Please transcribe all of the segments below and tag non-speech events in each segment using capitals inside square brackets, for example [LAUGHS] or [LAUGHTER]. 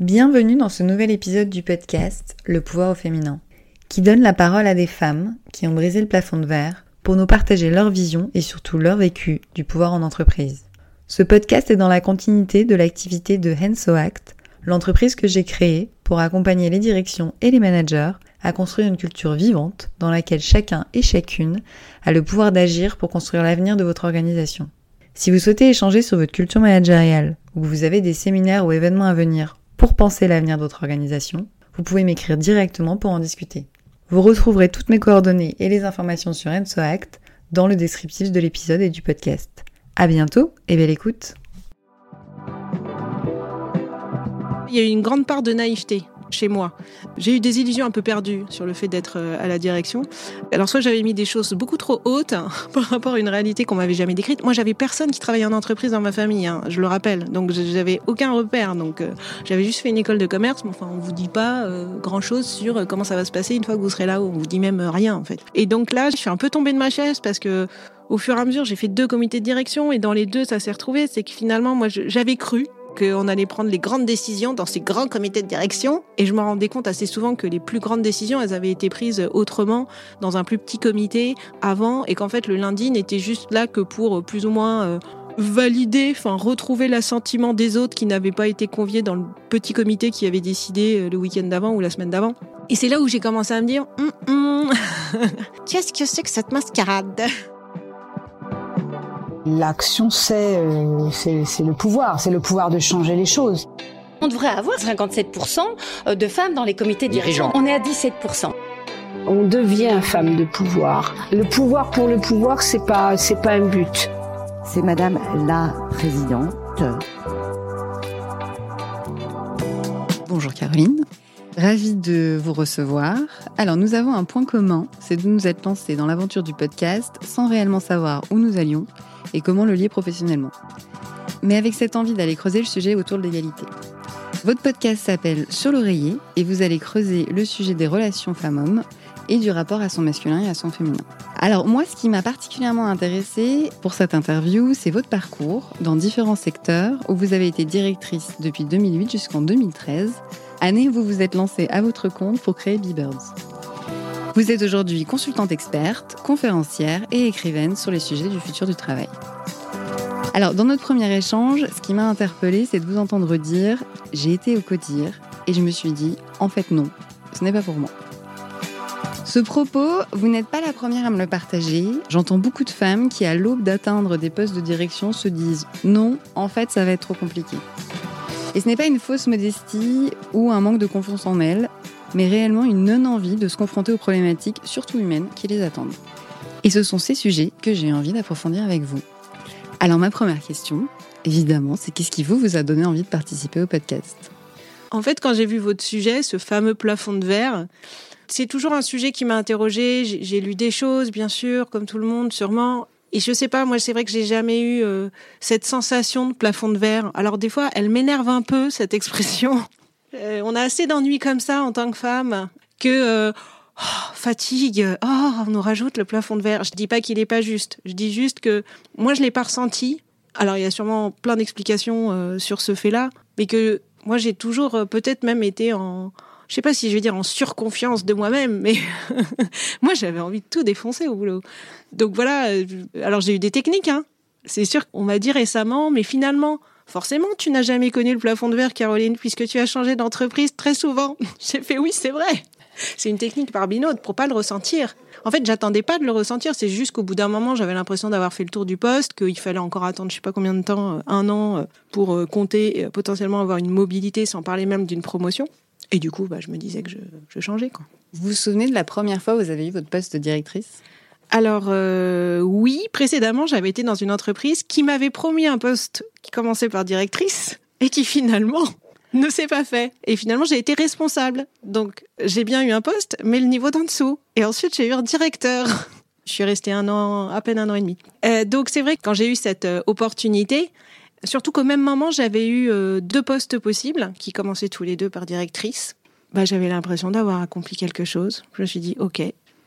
Bienvenue dans ce nouvel épisode du podcast Le pouvoir au féminin, qui donne la parole à des femmes qui ont brisé le plafond de verre pour nous partager leur vision et surtout leur vécu du pouvoir en entreprise. Ce podcast est dans la continuité de l'activité de Henso Act, l'entreprise que j'ai créée pour accompagner les directions et les managers à construire une culture vivante dans laquelle chacun et chacune a le pouvoir d'agir pour construire l'avenir de votre organisation. Si vous souhaitez échanger sur votre culture managériale ou que vous avez des séminaires ou événements à venir pour penser l'avenir de votre organisation, vous pouvez m'écrire directement pour en discuter. Vous retrouverez toutes mes coordonnées et les informations sur EnsoAct dans le descriptif de l'épisode et du podcast. À bientôt et belle écoute. Il y a eu une grande part de naïveté chez moi. J'ai eu des illusions un peu perdues sur le fait d'être euh, à la direction. Alors soit j'avais mis des choses beaucoup trop hautes [LAUGHS] par rapport à une réalité qu'on m'avait jamais décrite. Moi j'avais personne qui travaillait en entreprise dans ma famille, hein, je le rappelle. Donc j'avais aucun repère. Donc euh, j'avais juste fait une école de commerce, mais enfin on vous dit pas euh, grand chose sur comment ça va se passer une fois que vous serez là. On vous dit même rien en fait. Et donc là je suis un peu tombée de ma chaise parce que au fur et à mesure, j'ai fait deux comités de direction et dans les deux, ça s'est retrouvé. C'est que finalement, moi, j'avais cru qu'on allait prendre les grandes décisions dans ces grands comités de direction. Et je me rendais compte assez souvent que les plus grandes décisions, elles avaient été prises autrement dans un plus petit comité avant et qu'en fait le lundi n'était juste là que pour euh, plus ou moins euh, valider, enfin retrouver l'assentiment des autres qui n'avaient pas été conviés dans le petit comité qui avait décidé euh, le week-end d'avant ou la semaine d'avant. Et c'est là où j'ai commencé à me dire, hum, hum, [LAUGHS] qu'est-ce que c'est que cette mascarade? L'action, euh, c'est c'est le pouvoir, c'est le pouvoir de changer les choses. On devrait avoir 57% euh, de femmes dans les comités dirigeants. On est à 17%. On devient femme de pouvoir. Le pouvoir pour le pouvoir, c'est pas c'est pas un but. C'est Madame la Présidente. Bonjour Caroline. Ravie de vous recevoir. Alors nous avons un point commun, c'est de nous être lancés dans l'aventure du podcast sans réellement savoir où nous allions et comment le lier professionnellement. Mais avec cette envie d'aller creuser le sujet autour de l'égalité. Votre podcast s'appelle Sur l'oreiller et vous allez creuser le sujet des relations femmes-hommes et du rapport à son masculin et à son féminin. Alors moi, ce qui m'a particulièrement intéressé pour cette interview, c'est votre parcours dans différents secteurs où vous avez été directrice depuis 2008 jusqu'en 2013, année où vous vous êtes lancée à votre compte pour créer Beebirds. Vous êtes aujourd'hui consultante experte, conférencière et écrivaine sur les sujets du futur du travail. Alors, dans notre premier échange, ce qui m'a interpellée, c'est de vous entendre dire J'ai été au CODIR et je me suis dit En fait, non, ce n'est pas pour moi. Ce propos, vous n'êtes pas la première à me le partager. J'entends beaucoup de femmes qui, à l'aube d'atteindre des postes de direction, se disent Non, en fait, ça va être trop compliqué. Et ce n'est pas une fausse modestie ou un manque de confiance en elles, mais réellement une non-envie de se confronter aux problématiques, surtout humaines, qui les attendent. Et ce sont ces sujets que j'ai envie d'approfondir avec vous. Alors ma première question, évidemment, c'est qu'est-ce qui vous, vous a donné envie de participer au podcast? En fait, quand j'ai vu votre sujet, ce fameux plafond de verre, c'est toujours un sujet qui m'a interrogé. J'ai lu des choses, bien sûr, comme tout le monde, sûrement. Et je sais pas, moi, c'est vrai que j'ai jamais eu euh, cette sensation de plafond de verre. Alors des fois, elle m'énerve un peu cette [LAUGHS] expression euh, on a assez d'ennuis comme ça en tant que femme que euh, oh, fatigue. Oh, on nous rajoute le plafond de verre. Je dis pas qu'il est pas juste. Je dis juste que moi je l'ai pas ressenti. Alors il y a sûrement plein d'explications euh, sur ce fait-là, mais que moi j'ai toujours peut-être même été en je sais pas si je vais dire en surconfiance de moi-même, mais [LAUGHS] moi j'avais envie de tout défoncer au boulot. Donc voilà, alors j'ai eu des techniques, hein. C'est sûr qu'on m'a dit récemment, mais finalement, Forcément, tu n'as jamais connu le plafond de verre, Caroline, puisque tu as changé d'entreprise très souvent. [LAUGHS] J'ai fait oui, c'est vrai. C'est une technique par binôme pour pas le ressentir. En fait, j'attendais pas de le ressentir. C'est juste qu'au bout d'un moment, j'avais l'impression d'avoir fait le tour du poste, qu'il fallait encore attendre, je sais pas combien de temps, euh, un an, euh, pour euh, compter potentiellement avoir une mobilité, sans parler même d'une promotion. Et du coup, bah, je me disais que je, changeais. Vous vous souvenez de la première fois où vous avez eu votre poste de directrice? Alors euh, oui, précédemment, j'avais été dans une entreprise qui m'avait promis un poste qui commençait par directrice et qui finalement [LAUGHS] ne s'est pas fait. Et finalement, j'ai été responsable. Donc, j'ai bien eu un poste, mais le niveau d'en dessous. Et ensuite, j'ai eu un directeur. [LAUGHS] Je suis restée un an, à peine un an et demi. Euh, donc, c'est vrai que quand j'ai eu cette euh, opportunité, surtout qu'au même moment, j'avais eu deux postes possibles qui commençaient tous les deux par directrice. Bah, j'avais l'impression d'avoir accompli quelque chose. Je me suis dit, OK,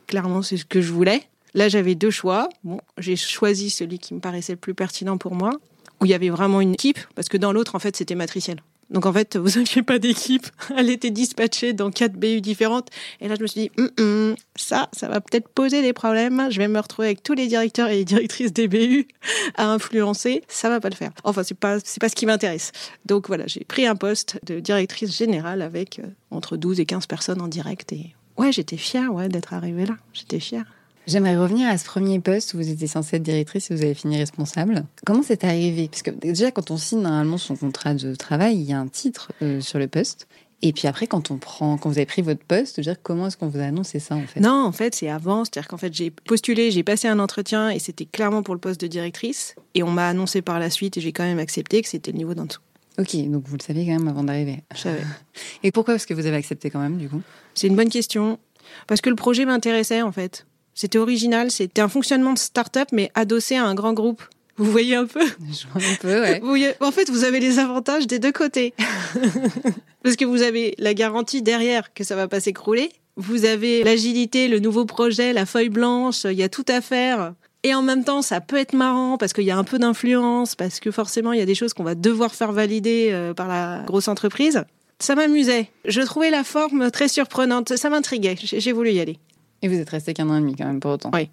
clairement, c'est ce que je voulais. Là, j'avais deux choix. Bon, j'ai choisi celui qui me paraissait le plus pertinent pour moi, où il y avait vraiment une équipe, parce que dans l'autre, en fait, c'était matriciel. Donc en fait, [LAUGHS] vous n'aviez pas d'équipe. Elle était dispatchée dans quatre BU différentes. Et là, je me suis dit, hum, hum, ça, ça va peut-être poser des problèmes. Je vais me retrouver avec tous les directeurs et les directrices des BU [LAUGHS] à influencer. Ça va pas le faire. Enfin, c'est pas, c'est pas ce qui m'intéresse. Donc voilà, j'ai pris un poste de directrice générale avec euh, entre 12 et 15 personnes en direct. Et ouais, j'étais fière ouais, d'être arrivée là. J'étais fière. J'aimerais revenir à ce premier poste où vous étiez censée être directrice et vous avez fini responsable. Comment c'est arrivé? Parce que déjà, quand on signe normalement son contrat de travail, il y a un titre euh, sur le poste. Et puis après, quand on prend, quand vous avez pris votre poste, dire comment est-ce qu'on vous a annoncé ça en fait? Non, en fait, c'est avant. C'est-à-dire qu'en fait, j'ai postulé, j'ai passé un entretien et c'était clairement pour le poste de directrice. Et on m'a annoncé par la suite et j'ai quand même accepté que c'était le niveau d'en dessous. Ok, donc vous le saviez quand même avant d'arriver. Je savais. [LAUGHS] Et pourquoi est-ce que vous avez accepté quand même du coup? C'est une bonne question. Parce que le projet m'intéressait en fait. C'était original, c'était un fonctionnement de start-up, mais adossé à un grand groupe. Vous voyez un peu? Je vois un peu, ouais. Vous En fait, vous avez les avantages des deux côtés. [LAUGHS] Parce que vous avez la garantie derrière que ça va pas s'écrouler. Vous avez l'agilité, le nouveau projet, la feuille blanche, il y a tout à faire. Et en même temps, ça peut être marrant parce qu'il y a un peu d'influence, parce que forcément, il y a des choses qu'on va devoir faire valider euh, par la grosse entreprise. Ça m'amusait. Je trouvais la forme très surprenante. Ça m'intriguait. J'ai voulu y aller. Et vous êtes resté qu'un an et demi quand même pour autant. Oui.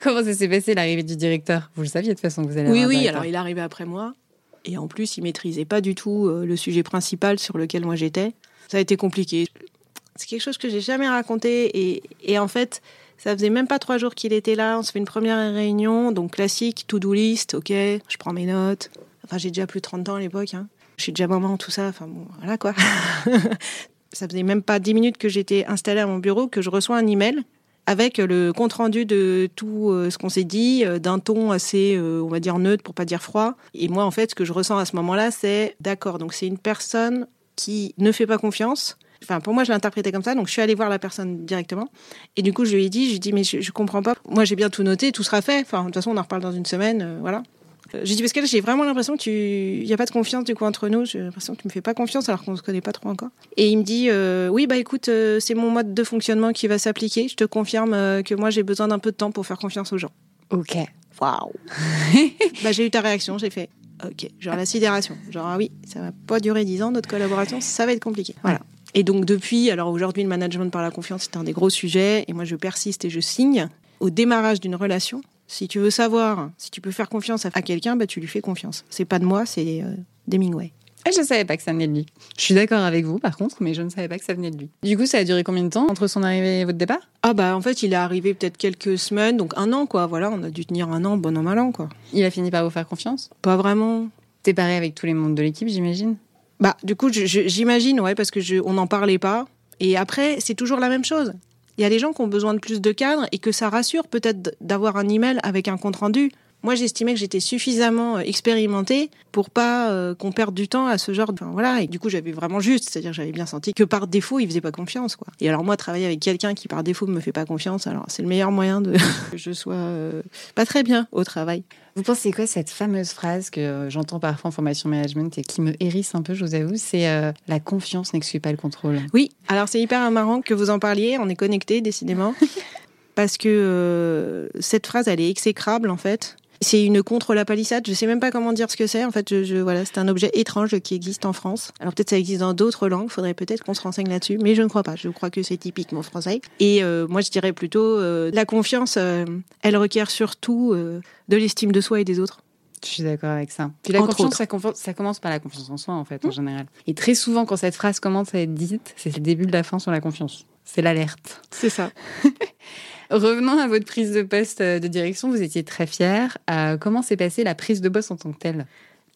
Comment ça s'est passé l'arrivée du directeur? Vous le saviez de toute façon que vous allez Oui, avoir oui, alors il est arrivé après moi. Et en plus, il maîtrisait pas du tout euh, le sujet principal sur lequel moi j'étais. Ça a été compliqué. C'est quelque chose que j'ai jamais raconté. Et, et en fait, ça faisait même pas trois jours qu'il était là. On se fait une première réunion. Donc classique, to-do list, ok, je prends mes notes. Enfin, j'ai déjà plus de 30 ans à l'époque. Hein. Je suis déjà maman, tout ça. Enfin bon, voilà quoi. [LAUGHS] ça faisait même pas 10 minutes que j'étais installée à mon bureau que je reçois un email avec le compte rendu de tout euh, ce qu'on s'est dit, euh, d'un ton assez, euh, on va dire neutre pour pas dire froid. Et moi, en fait, ce que je ressens à ce moment-là, c'est d'accord. Donc c'est une personne qui ne fait pas confiance. Enfin, pour moi, je l'interprétais comme ça. Donc je suis allée voir la personne directement. Et du coup, je lui ai dit, je lui ai dit, mais je, comprends pas. Moi, j'ai bien tout noté, tout sera fait. Enfin, de toute façon, on en reparle dans une semaine, voilà. J'ai dit parce que j'ai vraiment l'impression que tu, il y a pas de confiance du coup entre nous. J'ai l'impression que tu me fais pas confiance alors qu'on se connaît pas trop encore. Et il me dit, euh, oui bah écoute, euh, c'est mon mode de fonctionnement qui va s'appliquer. Je te confirme euh, que moi j'ai besoin d'un peu de temps pour faire confiance aux gens. Ok. Waouh. [LAUGHS] bah j'ai eu ta réaction, j'ai fait, ok, genre la sidération, genre ah oui, ça va pas durer dix ans notre collaboration, ça va être compliqué. Voilà. Et donc depuis, alors aujourd'hui le management par la confiance c'est un des gros sujets et moi je persiste et je signe au démarrage d'une relation. Si tu veux savoir si tu peux faire confiance à quelqu'un, bah tu lui fais confiance. C'est pas de moi, c'est euh, d'Hemingway. Je savais pas que ça venait de lui. Je suis d'accord avec vous, par contre, mais je ne savais pas que ça venait de lui. Du coup, ça a duré combien de temps entre son arrivée et votre départ? Ah bah en fait il est arrivé peut-être quelques semaines, donc un an quoi. Voilà, on a dû tenir un an, bon an mal an quoi. Il a fini par vous faire confiance? Pas vraiment. T'es pareil avec tous les membres de l'équipe, j'imagine? Bah, du coup, j'imagine, ouais, parce que je, on n'en parlait pas. Et après, c'est toujours la même chose. Il y a des gens qui ont besoin de plus de cadres et que ça rassure peut-être d'avoir un email avec un compte rendu. Moi, j'estimais que j'étais suffisamment euh, expérimentée pour pas euh, qu'on perde du temps à ce genre de... Enfin, voilà, et du coup, j'avais vraiment juste, c'est-à-dire j'avais bien senti que par défaut, il faisait pas confiance, quoi. Et alors moi, travailler avec quelqu'un qui par défaut me fait pas confiance, alors c'est le meilleur moyen de [LAUGHS] que je sois euh, pas très bien au travail. Vous pensez quoi cette fameuse phrase que j'entends parfois en formation management et qui me hérisse un peu, je vous avoue, c'est euh, la confiance n'exclut pas le contrôle. Oui, alors c'est hyper marrant que vous en parliez, on est connectés décidément. [LAUGHS] Parce que euh, cette phrase, elle est exécrable en fait. C'est une contre la palissade, je sais même pas comment dire ce que c'est. En fait, je, je- voilà, c'est un objet étrange qui existe en France. Alors peut-être ça existe dans d'autres langues, faudrait peut-être qu'on se renseigne là-dessus, mais je ne crois pas. Je crois que c'est typiquement français. Et euh, moi, je dirais plutôt euh, la confiance, euh, elle requiert surtout de l'estime de soi et des autres. Je suis d'accord avec ça. Puis la Entre confiance, ça, ça commence par la confiance en soi, en fait, en général. Et très souvent, quand cette phrase commence à être dite, c'est le début de la fin sur la confiance. C'est l'alerte. C'est ça. [LAUGHS] Revenons à votre prise de poste euh, de direction, vous étiez très fière. Euh, comment s'est passée la prise de poste en tant que telle?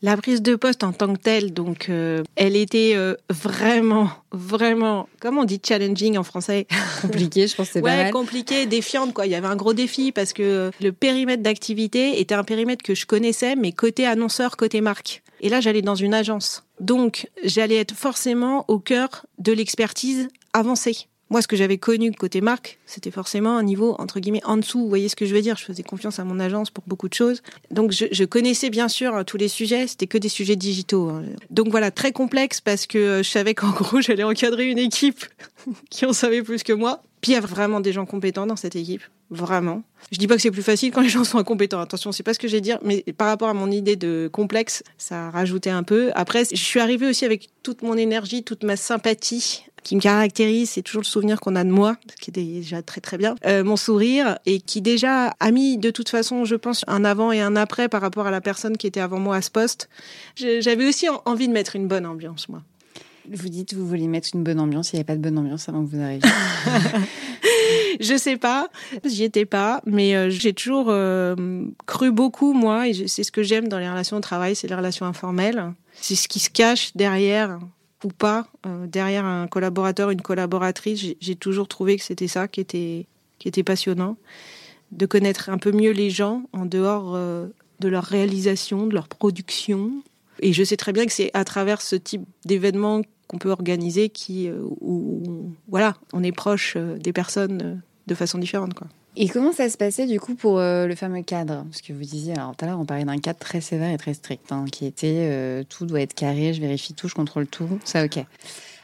La prise de poste en tant que telle, donc, euh, elle était euh, vraiment, vraiment, comment on dit challenging en français? Compliqué, je pense c'est Ouais, mal. compliqué, défiante, quoi. Il y avait un gros défi parce que le périmètre d'activité était un périmètre que je connaissais, mais côté annonceur, côté marque. Et là, j'allais dans une agence. Donc, j'allais être forcément au cœur de l'expertise avancée. Moi, ce que j'avais connu côté marque, c'était forcément un niveau, entre guillemets, en dessous. Vous voyez ce que je veux dire? Je faisais confiance à mon agence pour beaucoup de choses. Donc, je, connaissais bien sûr hein, tous les sujets. C'était que des sujets digitaux. hein. Donc, voilà, très complexe parce que euh, je savais qu'en [LAUGHS] gros, j'allais encadrer une équipe [LAUGHS] qui en savait plus que moi. Puis, il y a vraiment des gens compétents dans cette équipe. Vraiment. Je dis pas que c'est plus facile quand les gens sont incompétents. Attention, c'est pas ce que j'ai dire, mais par rapport à mon idée de complexe, ça a rajouté un peu. Après, je suis arrivée aussi avec toute mon énergie, toute ma sympathie qui me caractérise, c'est toujours le souvenir qu'on a de moi, ce qui est déjà très très bien, euh, mon sourire, et qui déjà a mis de toute façon, je pense, un avant et un après par rapport à la personne qui était avant moi à ce poste. J'avais aussi envie de mettre une bonne ambiance, moi. Vous dites vous voulez mettre une bonne ambiance, il n'y avait pas de bonne ambiance avant que vous arriviez. [LAUGHS] [LAUGHS] je sais pas, j'y étais pas, mais euh, j'ai toujours euh, cru beaucoup moi, et c'est ce que j'aime dans les relations de travail, c'est les relations informelles. C'est ce qui se cache derrière ou pas, euh, derrière un collaborateur, une collaboratrice. J'ai toujours trouvé que c'était ça qui était qui était passionnant, de connaître un peu mieux les gens en dehors de leur réalisation, de leur production. Et je sais très bien que c'est à travers ce type d'événement qu'on peut organiser qui, euh, où, voilà, on est proche euh, des personnes euh, de façon différente. Quoi. Et comment ça se passait du coup pour le fameux cadre? Parce que vous disiez, alors tout à l'heure on parlait d'un cadre très sévère et très strict, hein, qui était tout doit être carré, je vérifie tout, je contrôle tout, ça ok.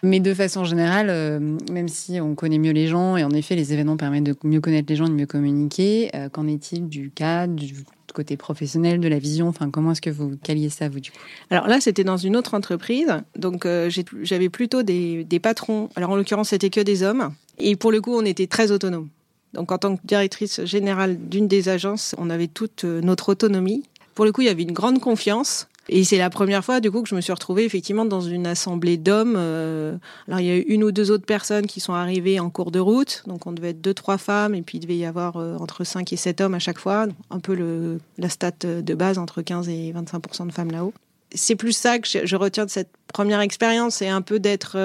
Mais de façon générale, même si on connaît mieux les gens, et en effet les événements permettent de mieux connaître les gens, de mieux communiquer, qu'en est-il du cadre, du côté professionnel, de la vision Enfin, comment est-ce que vous caliez ça, vous, du coup? Alors là, c'était dans une autre entreprise. Donc, euh, j'avais plutôt des, patrons. Alors, en l'occurrence, c'était que des hommes. Et pour le coup, on était très autonomes. Donc, en tant que directrice générale d'une des agences, on avait toute euh, notre autonomie. Pour le coup, il y avait une grande confiance. Et c'est la première fois, du coup, que je me suis retrouvée effectivement dans une assemblée d'hommes. Euh, alors, il y a eu une ou deux autres personnes qui sont arrivées en cours de route. Donc, on devait être deux, trois femmes. Et puis, il devait y avoir euh, entre 5 et 7 hommes à chaque fois. Un peu la stat de base, entre 15 et 25% de femmes là-haut. C'est plus ça que je, retiens de cette première expérience. C'est un peu d'être.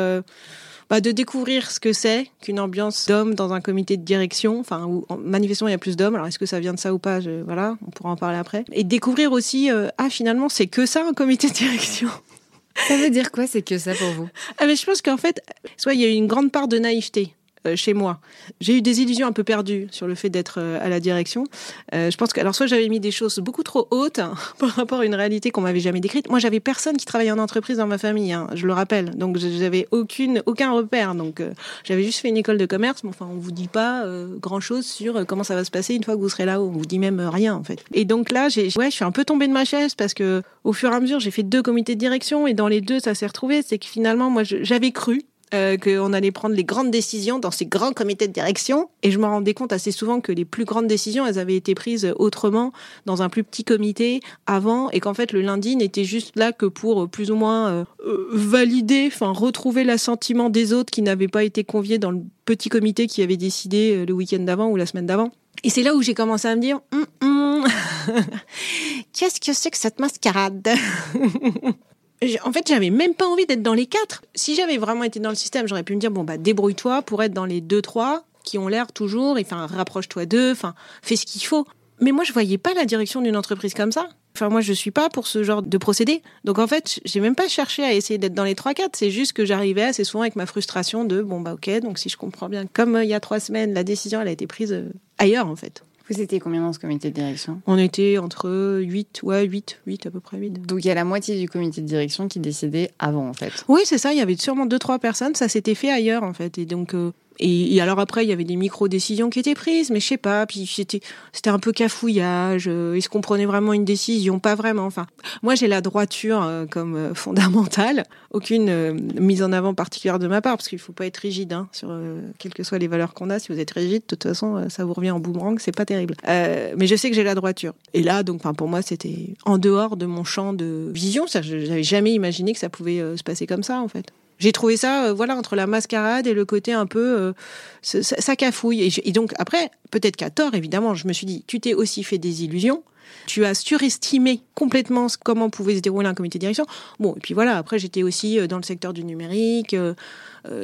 Bah, de découvrir ce que c'est qu'une ambiance d'hommes dans un comité de direction, enfin où manifestement il y a plus d'hommes. Alors est-ce que ça vient de ça ou pas Voilà, on pourra en parler après. Et découvrir aussi euh, ah finalement c'est que ça un comité de direction. [LAUGHS] Ça veut dire quoi C'est que ça pour vous? Ah, mais je pense qu'en fait, soit il y a une grande part de naïveté. Euh, chez moi. J'ai eu des illusions un peu perdues sur le fait d'être euh, à la direction. Euh, je pense que, alors, soit j'avais mis des choses beaucoup trop hautes hein, [LAUGHS] par rapport à une réalité qu'on m'avait jamais décrite. Moi, j'avais personne qui travaillait en entreprise dans ma famille, hein, je le rappelle. Donc, j'avais aucune, aucun repère. Donc, j'avais juste fait une école de commerce, mais enfin, on vous dit pas grand chose sur comment ça va se passer une fois que vous serez là-haut. On vous dit même rien, en fait. Et donc là, j'ai, ouais, je suis un peu tombée de ma chaise parce que, au fur et à mesure, j'ai fait deux comités de direction et dans les deux, ça s'est retrouvé. C'est que finalement, moi, j'avais cru euh, qu'on allait prendre les grandes décisions dans ces grands comités de direction. Et je me rendais compte assez souvent que les plus grandes décisions, elles avaient été prises autrement dans un plus petit comité avant, et qu'en fait le lundi n'était juste là que pour euh, plus ou moins euh, valider, enfin retrouver l'assentiment des autres qui n'avaient pas été conviés dans le petit comité qui avait décidé le week-end d'avant ou la semaine d'avant. Et c'est là où j'ai commencé à me dire, hum, hum, [LAUGHS] qu'est-ce que c'est que cette mascarade? [LAUGHS] en fait, j'avais même pas envie d'être dans les quatre. Si j'avais vraiment été dans le système, j'aurais pu me dire bon bah débrouille-toi pour être dans les deux trois qui ont l'air toujours, enfin rapproche-toi d'eux, enfin fais ce qu'il faut. Mais moi, je voyais pas la direction d'une entreprise comme ça. Enfin, moi, je suis pas pour ce genre de procédé. Donc, en fait, j'ai même pas cherché à essayer d'être dans les trois quatre. C'est juste que j'arrivais assez souvent avec ma frustration de bon bah ok. Donc, si je comprends bien, comme euh, il y a trois semaines, la décision elle a été prise euh, ailleurs en fait. Vous étiez combien dans ce comité de direction? On était entre 8, ouais, 8, 8 à peu près 8. Donc il y a la moitié du comité de direction qui décidait avant en fait. Oui, c'est ça, il y avait sûrement 2-3 personnes, ça s'était fait ailleurs en fait. Et donc euh, et, alors après, il y avait des micro-décisions qui étaient prises, mais je sais pas, puis c'était, un peu cafouillage, euh, est-ce qu'on prenait vraiment une décision? Pas vraiment, enfin. Moi, j'ai la droiture euh, comme euh, fondamentale, aucune euh, mise en avant particulière de ma part, parce qu'il faut pas être rigide, hein, sur quelles que soient les valeurs qu'on a. Si vous êtes rigide, de toute façon, ça vous revient en boomerang, c'est pas terrible. mais je sais que j'ai la droiture. Et là, donc, pour moi, c'était en dehors de mon champ de vision, ça, j'avais jamais imaginé que ça pouvait se passer comme ça, en fait. J'ai trouvé ça, euh, voilà, entre la mascarade et le côté un peu, euh, ça, cafouille. Et, donc après, peut-être qu'à tort, évidemment, je me suis dit, tu t'es aussi fait des illusions. Tu as surestimé complètement comment pouvait se dérouler un comité de direction. Bon, et puis voilà, après j'étais aussi euh, dans le secteur du numérique,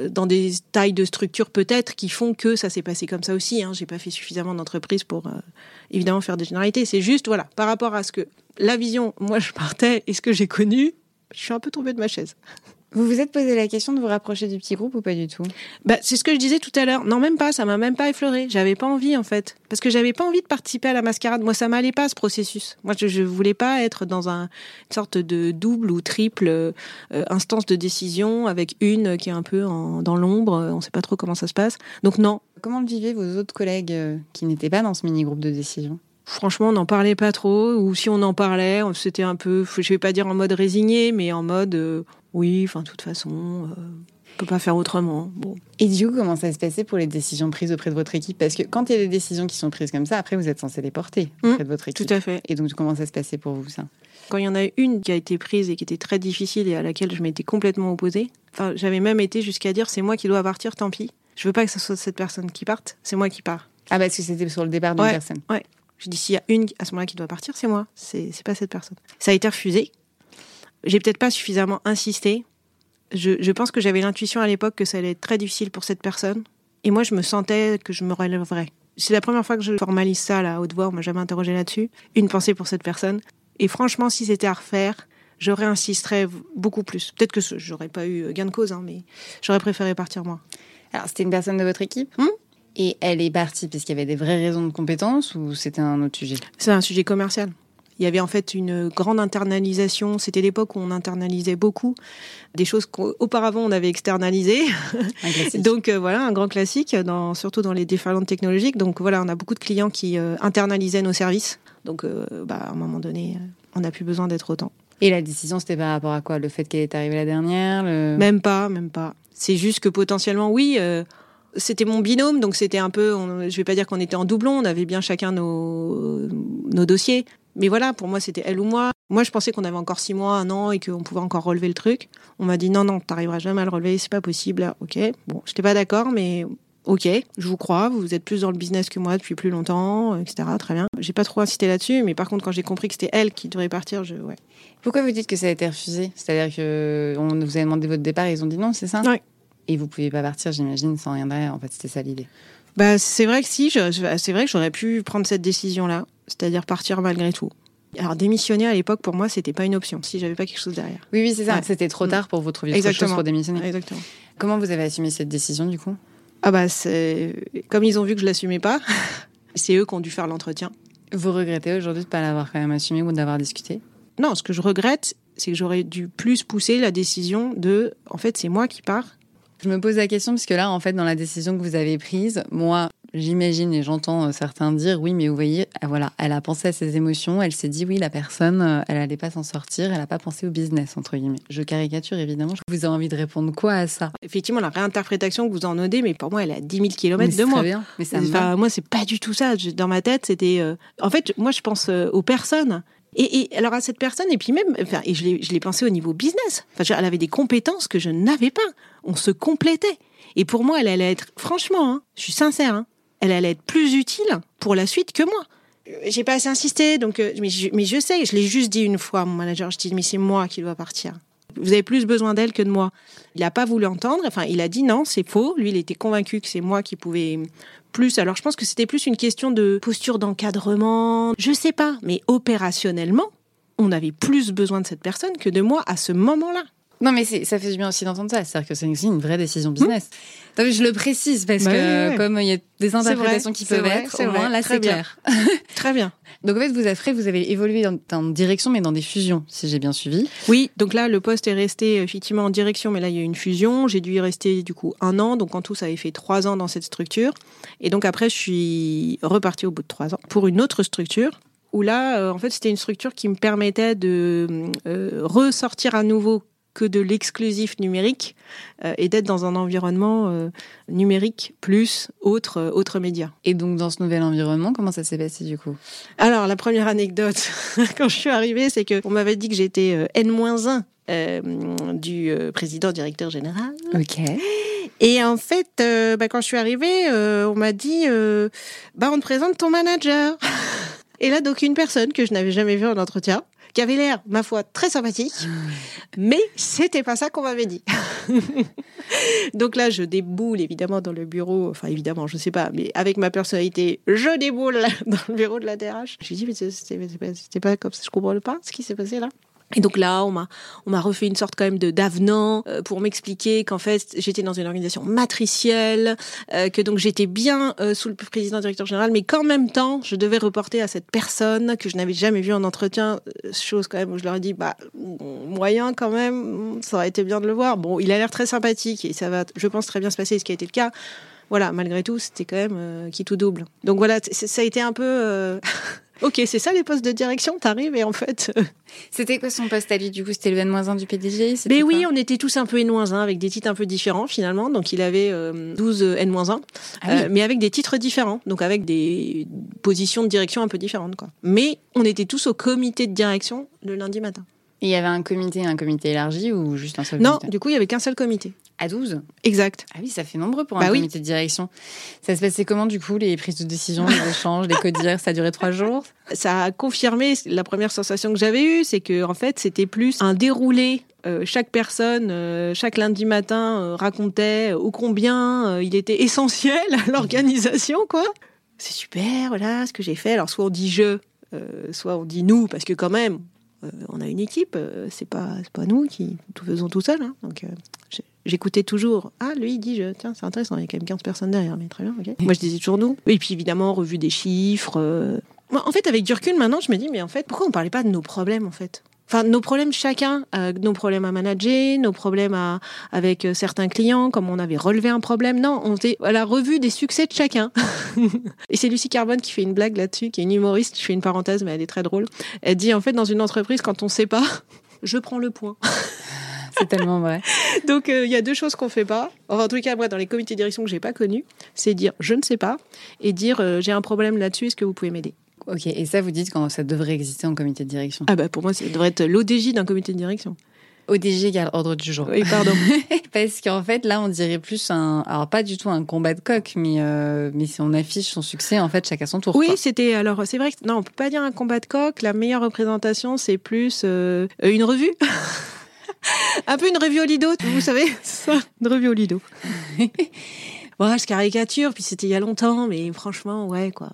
dans des tailles de structures peut-être qui font que ça s'est passé comme ça aussi. Hein. J'ai pas fait suffisamment d'entreprises pour évidemment faire des généralités. C'est juste, voilà, par rapport à ce que la vision, moi je partais et ce que j'ai connu, je suis un peu tombée de ma chaise. Vous vous êtes posé la question de vous rapprocher du petit groupe ou pas du tout bah, C'est ce que je disais tout à l'heure. Non, même pas, ça m'a même pas effleuré. J'avais pas envie, en fait. Parce que j'avais pas envie de participer à la mascarade. Moi, ça m'allait pas, ce processus. Moi, je, je voulais pas être dans un, une sorte de double ou triple euh, instance de décision avec une qui est un peu en, dans l'ombre. On sait pas trop comment ça se passe. Donc, non. Comment vivaient vos autres collègues euh, qui n'étaient pas dans ce mini-groupe de décision? Franchement, on n'en parlait pas trop, ou si on en parlait, c'était un peu, je vais pas dire en mode résigné, mais en mode, euh, oui, enfin, de toute façon, euh, on peut pas faire autrement. Bon. Et du coup, comment ça se passait pour les décisions prises auprès de votre équipe? Parce que quand il y a des décisions qui sont prises comme ça, après, vous êtes censé les porter auprès mmh, de votre équipe. Tout à fait. Et donc, comment ça se passait pour vous, ça? Quand il y en a une qui a été prise et qui était très difficile et à laquelle je m'étais complètement opposée, enfin, j'avais même été jusqu'à dire, c'est moi qui dois partir, tant pis. Je veux pas que ce soit cette personne qui parte, c'est moi qui pars. Ah, parce que c'était sur le départ d'une ouais, personne. Ouais. Je dis, s'il y a une à ce moment-là qui doit partir, c'est moi. C'est, c'est pas cette personne. Ça a été refusé. J'ai peut-être pas suffisamment insisté. Je, je pense que j'avais l'intuition à l'époque que ça allait être très difficile pour cette personne. Et moi, je me sentais que je me relèverais. C'est la première fois que je formalise ça à la haute voix. On m'a jamais interrogé là-dessus. Une pensée pour cette personne. Et franchement, si c'était à refaire, j'aurais insisterais beaucoup plus. Peut-être que j'aurais pas eu gain de cause, hein, mais j'aurais préféré partir moi. Alors, c'était une personne de votre équipe hum Et elle est partie puisqu'il y avait des vraies raisons de compétence ou c'était un autre sujet? C'est un sujet commercial. Il y avait en fait une grande internalisation. C'était l'époque où on internalisait beaucoup des choses qu'auparavant on avait externalisées. Donc euh, voilà, un grand classique, dans, surtout dans les déferlantes technologiques. Donc voilà, on a beaucoup de clients qui euh, internalisaient nos services. Donc euh, bah, à un moment donné, on n'a plus besoin d'être autant. Et la décision, c'était par rapport à quoi? Le fait qu'elle est arrivée la dernière le... Même pas, même pas. C'est juste que potentiellement, oui, euh, c'était mon binôme, donc c'était un peu, on, je vais pas dire qu'on était en doublon, on avait bien chacun nos, nos dossiers. Mais voilà, pour moi, c'était elle ou moi. Moi, je pensais qu'on avait encore six mois, un an et qu'on pouvait encore relever le truc. On m'a dit non, non, t'arriveras jamais à le relever, c'est pas possible. Là, ok, bon, j'étais pas d'accord, mais ok, je vous crois, vous êtes plus dans le business que moi depuis plus longtemps, etc. Très bien. J'ai pas trop insisté là-dessus, mais par contre, quand j'ai compris que c'était elle qui devait partir, je, ouais. Pourquoi vous dites que ça a été refusé? C'est-à-dire que on vous a demandé votre départ et ils ont dit non, c'est ça? Oui. Et vous pouviez pas partir, j'imagine, sans rien derrière. En fait, c'était ça l'idée. Bah, c'est vrai que si, c'est vrai que j'aurais pu prendre cette décision-là, c'est-à-dire partir malgré tout. Alors démissionner à l'époque pour moi c'était pas une option si j'avais pas quelque chose derrière. Oui oui c'est ça. Ouais. C'était trop tard pour vous trouver Exactement. autre chose pour démissionner. Exactement. Comment vous avez assumé cette décision du coup? Ah bah c'est comme ils ont vu que je l'assumais pas, [LAUGHS] c'est eux qui ont dû faire l'entretien. Vous regrettez aujourd'hui de pas l'avoir quand même assumé ou d'avoir discuté? Non, ce que je regrette, c'est que j'aurais dû plus pousser la décision de en fait c'est moi qui pars. Je me pose la question parce que là en fait dans la décision que vous avez prise, moi j'imagine et j'entends certains dire oui mais vous voyez voilà elle a pensé à ses émotions elle s'est dit oui la personne euh, elle allait pas s'en sortir elle a pas pensé au business entre guillemets je caricature évidemment vous avez envie de répondre quoi à ça? Effectivement la réinterprétation que vous en donnez mais pour moi elle est à 10 000 km de moi bien mais ça me enfin, moi c'est pas du tout ça dans ma tête c'était euh... en fait moi je pense euh, aux personnes et, et, alors à cette personne, et puis même, enfin, et je l'ai pensé au niveau business. Enfin, elle avait des compétences que je n'avais pas. On se complétait. Et pour moi, elle allait être, franchement, hein, je suis sincère, hein, elle allait être plus utile pour la suite que moi. J'ai pas assez insisté, donc, euh, mais, je, mais je sais, je l'ai juste dit une fois à mon manager. Je dis, mais c'est moi qui dois partir. Vous avez plus besoin d'elle que de moi. Il n'a pas voulu entendre. Enfin, il a dit non, c'est faux. Lui, il était convaincu que c'est moi qui pouvais plus. Alors, je pense que c'était plus une question de posture d'encadrement. Je sais pas, mais opérationnellement, on avait plus besoin de cette personne que de moi à ce moment-là. Non, mais ça fait du bien aussi d'entendre ça. C'est-à-dire que c'est aussi une vraie décision business. Mmh. Je le précise parce bah, que, comme il y a des interprétations qui peuvent vrai, être, au moins là, c'est clair. [LAUGHS] Très bien. Donc, en fait, vous, après, vous avez évolué dans, dans une direction, mais dans des fusions, si j'ai bien suivi. Oui, donc là, le poste est resté effectivement en direction, mais là, il y a eu une fusion. J'ai dû y rester, du coup, un an. Donc, en tout, ça avait fait trois ans dans cette structure. Et donc, après, je suis repartie au bout de trois ans pour une autre structure où là, euh, en fait, c'était une structure qui me permettait de euh, ressortir à nouveau que de l'exclusif numérique euh, et d'être dans un environnement euh, numérique plus autre euh, autre média. Et donc dans ce nouvel environnement, comment ça s'est passé du coup? Alors la première anecdote [LAUGHS] quand je suis arrivée, c'est que on m'avait dit que j'étais euh, N-1 du président directeur général. Ok. Et en fait, bah, quand je suis arrivée, on m'a dit bah on te présente ton manager. [LAUGHS] Et là donc une personne que je n'avais jamais vue en entretien qui avait l'air, ma foi, très sympathique, mais c'était pas ça qu'on m'avait dit. [LAUGHS] Donc là, je déboule évidemment dans le bureau, enfin évidemment, je sais pas, mais avec ma personnalité, je déboule [LAUGHS] dans le bureau de la DRH. Je lui dis, mais c'était pas, comme ça, je comprends pas ce qui s'est passé là. Et donc là, on m'a on m'a refait une sorte quand même de d'avenant euh, pour m'expliquer qu'en fait j'étais dans une organisation matricielle, euh, que donc j'étais bien euh, sous le président directeur général, mais qu'en même temps je devais reporter à cette personne que je n'avais jamais vue en entretien, chose quand même où je leur ai dit bah moyen quand même, ça aurait été bien de le voir. Bon, il a l'air très sympathique et ça va, je pense très bien se passer, ce qui a été le cas. Voilà, malgré tout, c'était quand même qui tout double. Donc voilà, ça a été un peu [LAUGHS] Ok, c'est ça les postes de direction, t'arrives et en fait. Euh, c'était quoi son poste à lui Du coup, c'était le N-1 du PDG Mais oui, on était tous un peu N-1 avec des titres un peu différents finalement. Donc il avait 12 euh, N-1, ah mais avec des titres différents, donc avec des positions de direction un peu différentes. Quoi. Mais on était tous au comité de direction le lundi matin. Et il y avait un comité, un comité élargi ou juste un seul Non, du coup, il y avait qu'un seul comité. À 12 Exact. Ah oui, ça fait nombreux pour un bah comité de direction. Ça se passait comment du coup, les prises de décision, les [LAUGHS] échanges, les codires Ça a duré trois jours? Ça a confirmé la première sensation que j'avais eue, c'est que en fait, c'était plus un déroulé euh, chaque personne, euh, chaque lundi matin, euh, racontait ô combien il était essentiel à l'organisation, quoi. C'est super, voilà ce que j'ai fait. Alors, soit on dit je, soit on dit nous, parce que quand même, on a une équipe, c'est pas, pas nous qui tout faisons tout seul. Hein. donc, j'écoutais toujours ah lui il dit je tiens c'est intéressant il y a quand même 15 personnes derrière mais très bien ok moi je disais toujours nous et puis évidemment revue des chiffres euh. en fait avec du maintenant je me dis mais en fait pourquoi on parlait pas de nos problèmes en fait? Enfin, nos problèmes chacun, euh, nos problèmes à manager, nos problèmes à, avec euh, certains clients, comme on avait relevé un problème. Non, on faisait la revue des succès de chacun. [LAUGHS] et c'est Lucie Carbone qui fait une blague là-dessus, qui est une humoriste. Je fais une parenthèse, mais elle est très drôle. Elle dit en fait dans une entreprise, quand on sait pas, [LAUGHS] je prends le point. [LAUGHS] [LAUGHS] C'est tellement vrai. Donc, euh, il y a deux choses qu'on fait pas. en tout cas, moi, dans les comités de direction que j'ai pas connus, c'est dire je ne sais pas et dire euh, j'ai un problème là-dessus, est-ce que vous pouvez m'aider? Ok, et ça, vous dites quand ça devrait exister en comité de direction Ah, bah pour moi, ça devrait être l'ODJ d'un comité de direction. ODJ égale ordre du jour. Oui, pardon. [LAUGHS] Parce qu'en fait, là, on dirait plus un. Alors, pas du tout un combat de coq, mais, euh, mais si on affiche son succès, en fait, chacun son tour. Oui, c'était. Alors, c'est vrai que. Non, on peut pas dire un combat de coq. La meilleure représentation, c'est plus une revue. [LAUGHS] un peu une revue au Lido, vous savez, ça, une revue au Lido. [LAUGHS] ouais, je caricature, puis c'était il y a longtemps, mais franchement, ouais, quoi.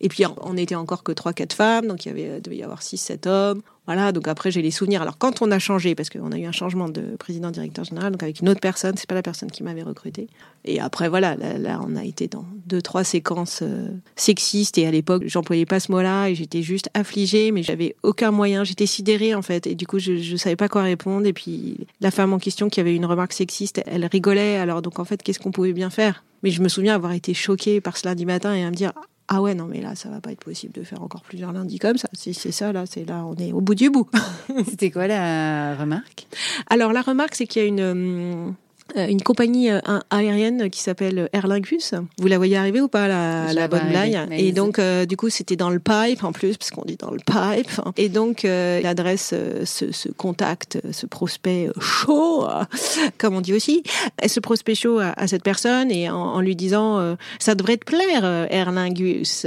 Et puis on était encore que 3-4 femmes, donc il y avait, devait y avoir 6-7 hommes. Voilà, donc après j'ai les souvenirs. Alors quand on a changé, parce qu'on a eu un changement de président-directeur général, donc avec une autre personne, c'est pas la personne qui m'avait recruté. Et après voilà, là, on a été dans deux trois séquences euh, sexistes et à l'époque j'employais pas ce mot-là et j'étais juste affligée, mais j'avais aucun moyen, j'étais sidérée en fait et du coup je, je savais pas quoi répondre. Et puis la femme en question qui avait une remarque sexiste, elle rigolait. Alors donc en fait qu'est-ce qu'on pouvait bien faire? Mais je me souviens avoir été choquée par ce lundi matin et à me dire ah ouais, non, mais là, ça va pas être possible de faire encore plusieurs lundis comme ça. Si c'est ça, là, c'est là, on est au bout du bout. [LAUGHS] C'était quoi la remarque? Alors, la remarque, c'est qu'il y a une, euh, une compagnie euh, aérienne qui s'appelle Air Lingus. Vous la voyez arriver ou pas, la, la bonne blague? Et donc, euh, du coup, c'était dans le pipe en plus, parce qu'on dit dans le pipe. Et donc, il adresse ce, ce, contact, ce prospect chaud, [LAUGHS] comme on dit aussi, ce prospect chaud à, cette personne et en, en lui disant ça devrait te plaire, Air Lingus.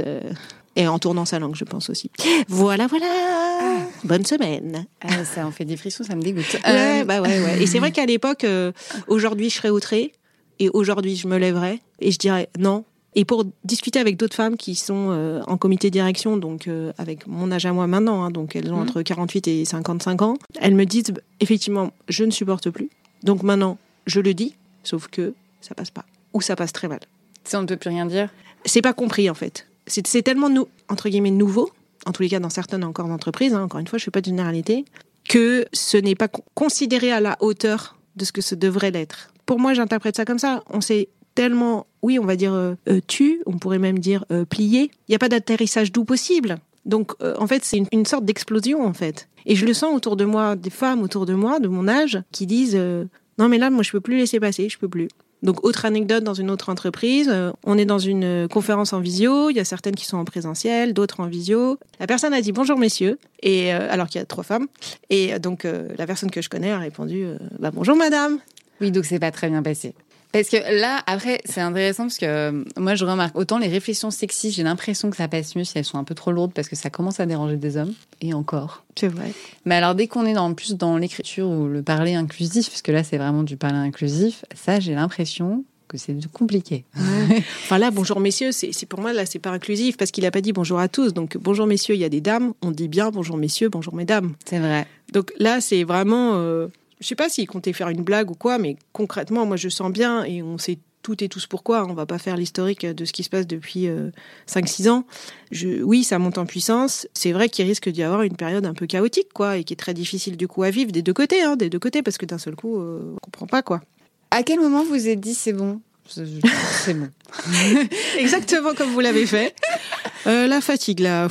Et en tournant sa langue, je pense aussi. Voilà, voilà. Ah. Bonne semaine. Ah, ça en fait des frissons, ça me dégoûte. Ouais, euh, bah ouais, ouais. Et c'est vrai qu'à l'époque, euh, aujourd'hui, je serais outrée. Et aujourd'hui, je me lèverais. Et je dirais non. Et pour discuter avec d'autres femmes qui sont euh, en comité de direction, donc avec mon âge à moi maintenant, hein, donc elles ont mmh. entre 48 et 55 ans, elles me disent effectivement, je ne supporte plus. Donc maintenant, je le dis, sauf que ça passe pas. Ou ça passe très mal. Ça, on ne peut plus rien dire C'est pas compris en fait c'est tellement, nou, entre guillemets, nouveau, en tous les cas dans certaines encore d'entreprises, hein, encore une fois, je ne fais pas de généralité, que ce n'est pas considéré à la hauteur de ce que ce devrait l'être. Pour moi, j'interprète ça comme ça. On s'est tellement, oui, on va dire euh, euh, tu, on pourrait même dire euh, plié. Il n'y a pas d'atterrissage doux possible. Donc, en fait, c'est une, sorte d'explosion, en fait. Et je le sens autour de moi, des femmes autour de moi, de mon âge, qui disent non, mais là, moi, je peux plus laisser passer, je peux plus. Donc, autre anecdote dans une autre entreprise, euh, on est dans une euh, conférence en visio, il y a certaines qui sont en présentiel, d'autres en visio. La personne a dit bonjour messieurs, et euh, alors qu'il y a trois femmes, et donc la personne que je connais a répondu bah, bonjour madame. Oui, donc c'est pas très bien passé. Parce que là, après, c'est intéressant parce que euh, moi, je remarque autant les réflexions sexy, j'ai l'impression que ça passe mieux si elles sont un peu trop lourdes parce que ça commence à déranger des hommes. Et encore. C'est vrai. Mais alors, dès qu'on est dans, plus dans l'écriture ou le parler inclusif, parce que là, c'est vraiment du parler inclusif, ça, j'ai l'impression que c'est compliqué. [LAUGHS] enfin là, bonjour messieurs, c'est pour moi là, c'est pas inclusif parce qu'il a pas dit bonjour à tous. Donc bonjour messieurs, il y a des dames, on dit bien bonjour messieurs, bonjour mesdames. C'est vrai. Donc là, c'est vraiment, euh, je sais pas s'il comptait faire une blague ou quoi, mais concrètement, moi je sens bien et on sait tout et tous pourquoi. On va pas faire l'historique de ce qui se passe depuis 5-6 euh, ans. Oui, ça monte en puissance. C'est vrai qu'il risque d'y avoir une période un peu chaotique, quoi, et qui est très difficile du coup à vivre des deux côtés, hein, des deux côtés, parce que d'un seul coup, euh, on comprend pas, quoi. À quel moment vous vous êtes dit c'est bon? C'est bon. [LAUGHS] Exactement comme vous l'avez fait. Euh, la fatigue, là.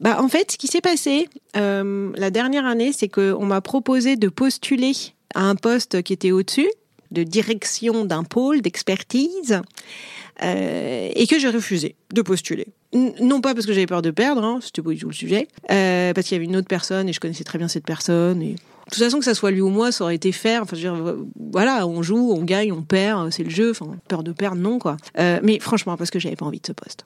Bah, en fait, ce qui s'est passé la dernière année, c'est qu'on m'a proposé de postuler à un poste qui était au-dessus de direction d'un pôle d'expertise euh, et que j'ai refusé de postuler. non pas parce que j'avais peur de perdre, hein, c'était pas du tout le sujet, euh, parce qu'il y avait une autre personne et je connaissais très bien cette personne. Et... De toute façon, que ça soit lui ou moi, ça aurait été faire. Enfin, je veux dire, voilà, on joue, on gagne, on perd, c'est le jeu. Enfin, peur de perdre, non, quoi. Euh, mais franchement, parce que j'avais pas envie de ce poste.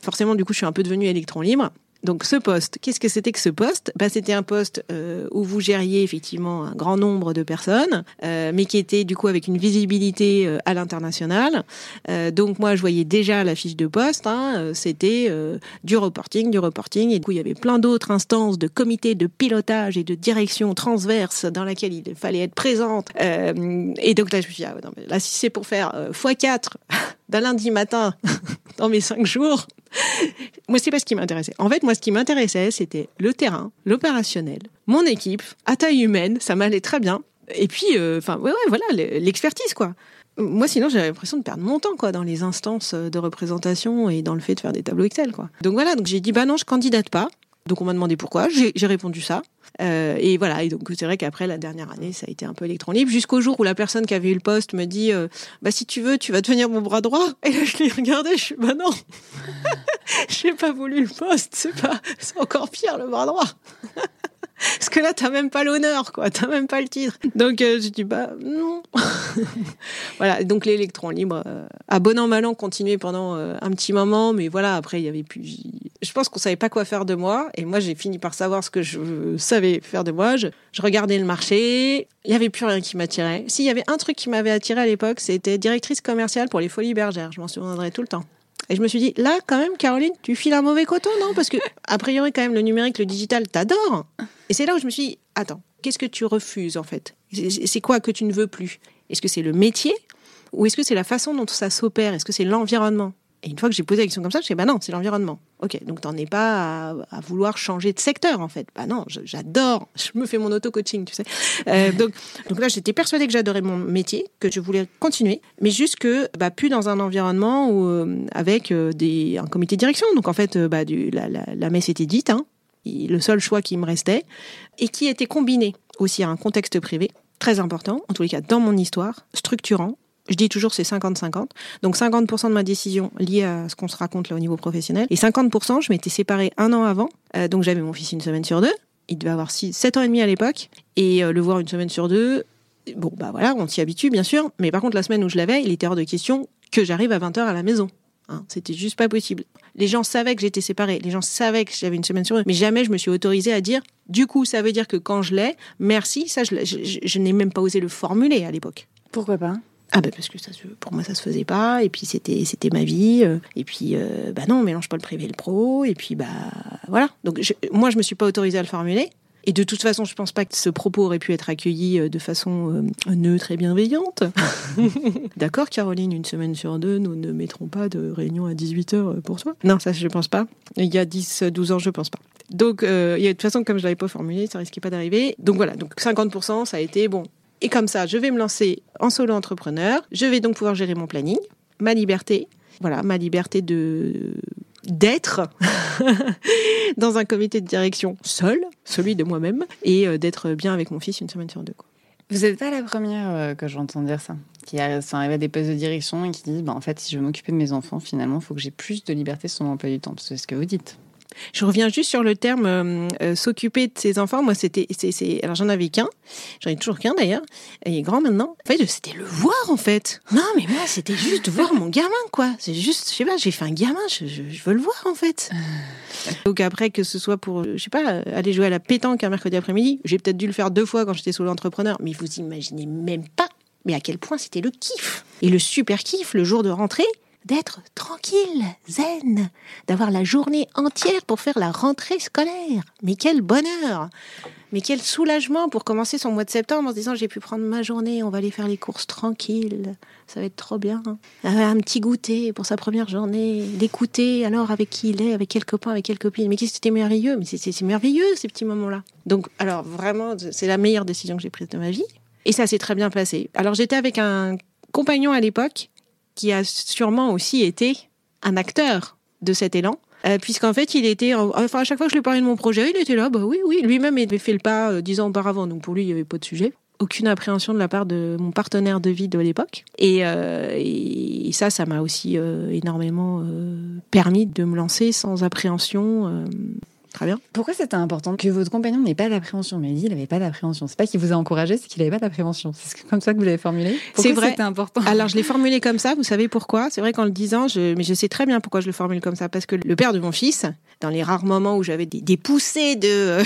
Forcément, du coup, je suis un peu devenue électron libre. Donc ce poste, qu'est-ce que c'était que ce poste? Bah, C'était un poste euh, où vous gériez effectivement un grand nombre de personnes, euh, mais qui était du coup avec une visibilité euh, à l'international. donc moi, je voyais déjà la fiche de poste, hein, c'était du reporting, du reporting, et du coup il y avait plein d'autres instances de comités de pilotage et de direction transverse dans laquelle il fallait être présente. et donc là, je me suis dit, ah, non, mais là si c'est pour faire x4 d'un lundi matin [LAUGHS] dans mes cinq jours, moi, c'est pas ce qui m'intéressait. En fait, moi, ce qui m'intéressait, c'était le terrain, l'opérationnel, mon équipe, à taille humaine, ça m'allait très bien. Et puis, euh, enfin, ouais, ouais, voilà, l'expertise, quoi. Moi, sinon, j'avais l'impression de perdre mon temps, quoi, dans les instances de représentation et dans le fait de faire des tableaux Excel, quoi. Donc voilà, donc j'ai dit, bah non, je candidate pas. Donc on m'a demandé pourquoi, j'ai répondu ça. Euh, et voilà, et donc c'est vrai qu'après la dernière année, ça a été un peu électronique, jusqu'au jour où la personne qui avait eu le poste me dit euh, Bah si tu veux, tu vas devenir mon bras droit. Et là, je l'ai regardé, je suis Bah non, [LAUGHS] j'ai pas voulu le poste, c'est pas, encore pire le bras droit. Parce que là, t'as même pas l'honneur, quoi. T'as même pas le titre. Donc, euh, je dis, bah, non. [LAUGHS] voilà. Donc, l'électron libre, euh, à bon an, mal an, continuait pendant euh, un petit moment. Mais voilà, après, il y avait plus. Je pense qu'on savait pas quoi faire de moi. Et moi, j'ai fini par savoir ce que je savais faire de moi. Je, je regardais le marché. Il y avait plus rien qui m'attirait. S'il y avait un truc qui m'avait attiré à l'époque, c'était directrice commerciale pour les Folies Bergères. Je m'en souviendrai tout le temps. Et je me suis dit, là, quand même, Caroline, tu files un mauvais coton, non? Parce que, a priori, quand même, le numérique, le digital, t'adores. Et c'est là où je me suis dit, attends, qu'est-ce que tu refuses, en fait? C'est quoi que tu ne veux plus? Est-ce que c'est le métier? Ou est-ce que c'est la façon dont ça s'opère? Est-ce que c'est l'environnement? Et une fois que j'ai posé la question comme ça, je dis, bah non, c'est l'environnement. Ok, donc t'en es pas à, vouloir changer de secteur, en fait. Bah non, j'adore, [LAUGHS] je me fais mon auto-coaching, tu sais. Euh, donc, là, j'étais persuadée que j'adorais mon métier, que je voulais continuer, mais juste que, bah, plus dans un environnement où, euh, avec euh, des, un comité de direction. Donc en fait, bah, la, la, la, messe était dite, hein, le seul choix qui me restait, et qui était combiné aussi à un contexte privé, très important, en tous les cas dans mon histoire, structurant, je dis toujours c'est 50-50. Donc 50% de ma décision liée à ce qu'on se raconte là au niveau professionnel. Et 50%, je m'étais séparée un an avant. Euh, donc j'avais mon fils une semaine sur deux. Il devait avoir 6, 7 ans et demi à l'époque. Et euh, le voir une semaine sur deux, bon bah voilà, on s'y habitue bien sûr. Mais par contre la semaine où je l'avais, il était hors de question que j'arrive à 20h à la maison. Hein, c'était juste pas possible. Les gens savaient que j'étais séparée, les gens savaient que j'avais une semaine sur deux, mais jamais je me suis autorisée à dire, du coup, ça veut dire que quand je l'ai, merci, ça, je n'ai même pas osé le formuler à l'époque. Pourquoi pas? Ah bah parce que ça pour moi ça se faisait pas et puis c'était c'était ma vie euh, et puis euh, bah non on mélange pas le privé et le pro et puis bah voilà. Donc moi je me suis pas autorisée à le formuler et de toute façon je pense pas que ce propos aurait pu être accueilli euh, de façon neutre et bienveillante. [LAUGHS] D'accord Caroline une semaine sur deux nous ne mettrons pas de réunion à 18h pour toi? Non ça je pense pas. Il y a 10 12 ans je pense pas. Donc, de toute façon, comme je l'avais pas formulé, ça risquait pas d'arriver. Donc voilà, donc 50%, ça a été bon. Et comme ça, je vais me lancer en solo entrepreneur. Je vais donc pouvoir gérer mon planning, ma liberté. Voilà, ma liberté de d'être [LAUGHS] dans un comité de direction seul, celui de moi-même, et euh, d'être bien avec mon fils une semaine sur deux. Vous n'êtes pas la première euh, que j'entends dire ça, qui sont arrivés à des postes de direction et qui disent bah, en fait, si je veux m'occuper de mes enfants, finalement, il faut que j'ai plus de liberté sur mon emploi du temps. C'est ce que vous dites. Je reviens juste sur le terme euh, euh, s'occuper de ses enfants. Moi, c'était, c'est, alors j'en avais qu'un. J'en ai toujours qu'un d'ailleurs. Il est grand maintenant. En fait, c'était le voir en fait. Non, mais moi, c'était juste voir mon gamin, quoi. C'est juste, je sais pas, j'ai fait un gamin, je, veux le voir en fait. Donc après, que ce soit pour, je sais pas, aller jouer à la pétanque un mercredi après-midi, j'ai peut-être dû le faire deux fois quand j'étais solo entrepreneur, mais vous imaginez même pas mais à quel point c'était le kiff. Et le super kiff, le jour de rentrée, d'être tranquille, zen, d'avoir la journée entière pour faire la rentrée scolaire. Mais quel bonheur Mais quel soulagement pour commencer son mois de septembre en se disant j'ai pu prendre ma journée, on va aller faire les courses tranquilles, ça va être trop bien. Un petit goûter pour sa première journée, l'écouter alors avec qui il est, avec quel copain, avec quelle copine. Mais qu'est-ce que c'était merveilleux? Mais c'est merveilleux ces petits moments-là. Donc alors vraiment, c'est la meilleure décision que j'ai prise de ma vie. Et ça s'est très bien passé. Alors j'étais avec un compagnon à l'époque qui a sûrement aussi été un acteur de cet élan. Euh, puisqu'en fait, il était, enfin, à chaque fois que je lui parlais de mon projet, il était là, bah oui, oui, lui-même avait fait le pas euh, dix ans auparavant, donc pour lui, il n'y avait pas de sujet. Aucune appréhension de la part de mon partenaire de vie de l'époque. Et, euh, et, ça, ça m'a aussi énormément permis de me lancer sans appréhension Très bien. Pourquoi c'était important que votre compagnon n'ait pas d'appréhension? Mais il n'avait pas d'appréhension. C'est pas qu'il vous a encouragé, c'est qu'il n'avait pas d'appréhension. C'est comme ça que vous l'avez formulé C'est vrai. C'était important? Alors je l'ai formulé comme ça. Vous savez pourquoi? C'est vrai qu'en le disant, je... mais je sais très bien pourquoi je le formule comme ça. Parce que le père de mon fils, dans les rares moments où j'avais des, poussées de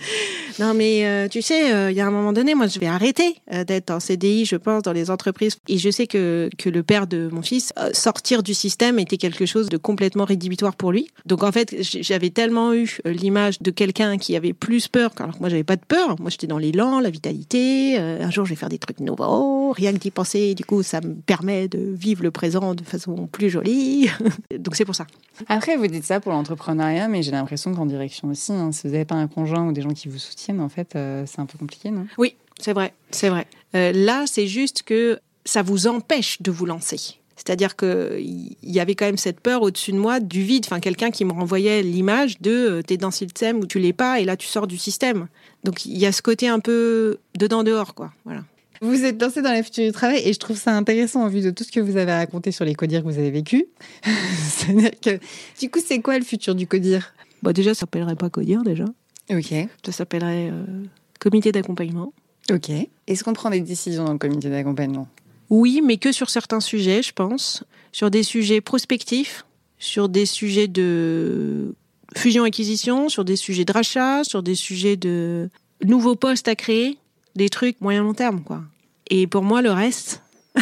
[LAUGHS] non mais euh, tu sais, euh, il y a un moment donné, moi je vais arrêter euh, d'être en CDI, je pense, dans les entreprises. Et je sais que que le père de mon fils sortir du système était quelque chose de complètement rédhibitoire pour lui. Donc en fait, j'avais tellement eu l'image de quelqu'un qui avait plus peur, alors que moi j'avais pas de peur. Moi j'étais dans l'élan, la vitalité. un jour je vais faire des trucs nouveaux, rien que d'y penser. Du coup, ça me permet de vivre le présent de façon plus jolie. [LAUGHS] Donc c'est pour ça. Après, vous dites ça pour l'entrepreneuriat, mais j'ai l'impression qu'en direction aussi, hein, si vous n'avez pas un conjoint ou des gens qui vous soutiennent, en fait, euh, c'est un peu compliqué, non? Oui, c'est vrai, c'est vrai. Euh, là, c'est juste que ça vous empêche de vous lancer. C'est-à-dire qu'il y avait quand même cette peur au-dessus de moi du vide, enfin quelqu'un qui me renvoyait l'image de euh, t'es dans le système ou tu l'es pas et là tu sors du système. Donc il y a ce côté un peu dedans dehors quoi. Voilà. Vous êtes lancé dans la future du travail et je trouve ça intéressant en vue de tout ce que vous avez raconté sur les codires que vous avez vécu. [LAUGHS] C'est-à-dire que du coup c'est quoi le futur du codir? Bah déjà ça s'appellerait pas codir déjà. Ok. Ça s'appellerait euh, comité d'accompagnement. Ok. Est-ce qu'on prend des décisions dans le comité d'accompagnement? Oui, mais que sur certains sujets, je pense. Sur des sujets prospectifs, sur des sujets de fusion-acquisition, sur des sujets de rachat, sur des sujets de nouveaux postes à créer, des trucs moyen-long terme, quoi. Et pour moi, le reste [LAUGHS]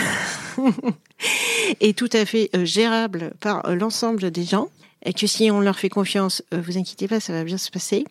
est tout à fait euh, gérable par euh, l'ensemble des gens. Et que si on leur fait confiance, vous inquiétez pas, ça va bien se passer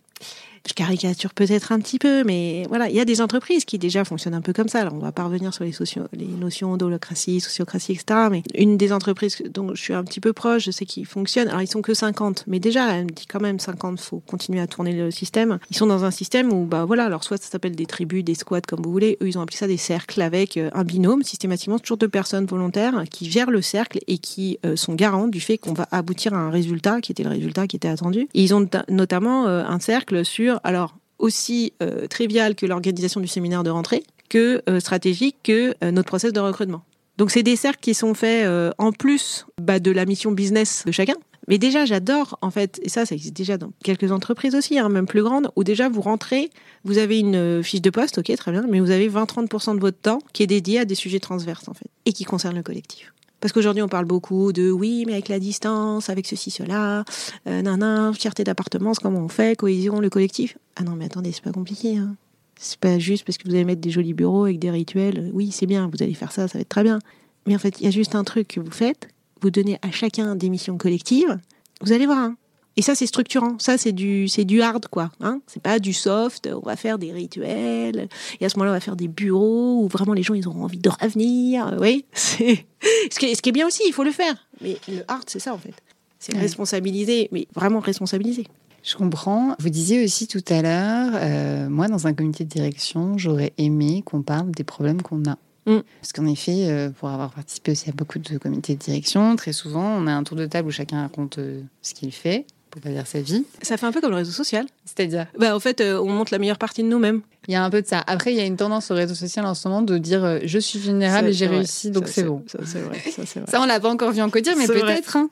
je caricature peut-être un petit peu, mais voilà, il y a des entreprises qui déjà fonctionnent un peu comme ça. Alors, on va pas revenir sur les, les notions d'holocratie, sociocratie, etc. Mais une des entreprises dont je suis un petit peu proche, je sais qu'ils fonctionnent. Alors, ils sont que 50, mais déjà, elle me dit quand même 50, faut continuer à tourner le système. Ils sont dans un système où, bah voilà, alors soit ça s'appelle des tribus, des squads, comme vous voulez. Eux, ils ont appelé ça des cercles avec euh, un binôme, systématiquement, toujours deux personnes volontaires qui gèrent le cercle et qui euh, sont garants du fait qu'on va aboutir à un résultat qui était le résultat qui était attendu. ils ont notamment euh, un cercle sur alors aussi euh, que l'organisation du séminaire de rentrée, que euh, stratégique que euh, notre process de recrutement. Donc c'est des cercles qui sont faits en plus bah, de la mission business de chacun. Mais déjà, j'adore, en fait, et ça, ça existe déjà dans quelques entreprises aussi, hein, même plus grandes, où déjà vous rentrez, vous avez une fiche de poste, ok, très bien, mais vous avez 20-30% de votre temps qui est dédié à des sujets transverses, en fait, et qui concernent le collectif. Parce qu'aujourd'hui, on parle beaucoup de oui, mais avec la distance, avec ceci, cela, euh, nan, fierté d'appartement, comment on fait, cohésion, le collectif. Ah non, mais attendez, c'est pas compliqué. Hein. C'est pas juste parce que vous allez mettre des jolis bureaux avec des rituels. Oui, c'est bien, vous allez faire ça, ça va être très bien. Mais en fait, il y a juste un truc que vous faites. Vous donnez à chacun des missions collectives. Vous allez voir. Hein. Et ça, c'est structurant. Ça, c'est du, c'est du hard, quoi. Hein c'est pas du soft. On va faire des rituels. Et à ce moment-là, on va faire des bureaux où vraiment les gens, ils auront envie de revenir. Oui, [LAUGHS] c'est ce qui, est, ce qui est bien aussi. Il faut le faire. Mais le hard, c'est ça, en fait. C'est responsabiliser, mais vraiment responsabiliser. Je comprends. Vous disiez aussi tout à l'heure, euh, moi, dans un comité de direction, j'aurais aimé qu'on parle des problèmes qu'on a. Mm. Parce qu'en effet, euh, pour avoir participé aussi à beaucoup de comités de direction, très souvent, on a un tour de table où chacun raconte euh, ce qu'il fait pour pas dire sa vie. Ça fait un peu comme le réseau social. C'est-à-dire bah, En fait, euh, on montre la meilleure partie de nous-mêmes. Il y a un peu de ça. Après, il y a une tendance au réseau social en ce moment de dire euh, je suis vulnérable et j'ai réussi, donc c'est bon. Ça, c'est vrai. Ça, ça on l'a pas encore vu en codir, mais peut-être. Hein.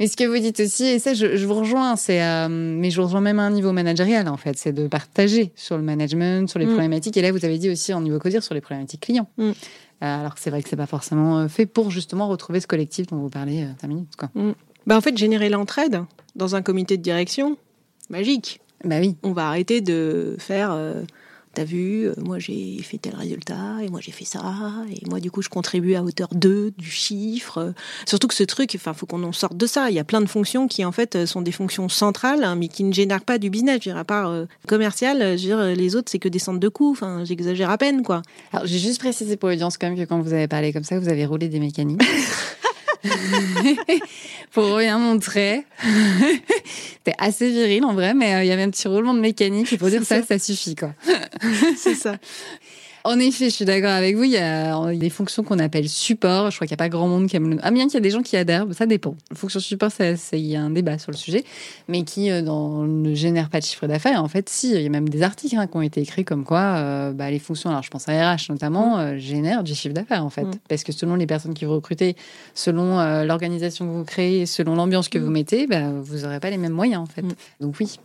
Mais ce que vous dites aussi, et ça, je, vous rejoins, c'est, euh, mais je vous rejoins même à un niveau managérial, en fait, c'est de partager sur le management, sur les mm. problématiques. Et là, vous avez dit aussi en niveau codir sur les problématiques clients. Mm. alors que c'est vrai que c'est pas forcément fait pour justement retrouver ce collectif dont vous parlez 5 minutes. Quoi. Mm. Bah, en fait, générer l'entraide dans un comité de direction, magique. Bah oui. On va arrêter de faire euh, T'as vu, euh, moi j'ai fait tel résultat, et moi j'ai fait ça, et moi du coup je contribue à hauteur 2 du chiffre. Surtout que ce truc, enfin, faut qu'on en sorte de ça. Il y a plein de fonctions qui en fait sont des fonctions centrales, hein, mais qui ne génèrent pas du business. Je veux dire, à part euh, commercial, je veux dire, les autres c'est que des centres de coûts. Enfin, j'exagère à peine, quoi. Alors j'ai juste précisé pour l'audience quand même que quand vous avez parlé comme ça, vous avez roulé des mécaniques. [LAUGHS] [LAUGHS] pour rien montrer. [LAUGHS] T'es assez viril en vrai, mais euh, il y avait un petit roulement de mécanique. Il faut dire ça, ça suffit quoi. [LAUGHS] C'est ça. En effet, je suis d'accord avec vous. Il y a des fonctions qu'on appelle support. Je crois qu'il n'y a pas grand monde qui aime le. Ah, bien qu'il y a des gens qui adhèrent, ça dépend. Fonction support, il y a un débat sur le sujet, mais qui euh, dans, ne génère pas de chiffre d'affaires. En fait, si, il y a même des articles hein, qui ont été écrits comme quoi euh, bah, les fonctions, alors je pense à RH notamment, mm. euh, génèrent du chiffre d'affaires en fait. Mm. Parce que selon les personnes qui vous recrutez, selon l'organisation que vous créez, selon l'ambiance que vous mm. mettez, bah, vous n'aurez pas les mêmes moyens en fait. Donc oui,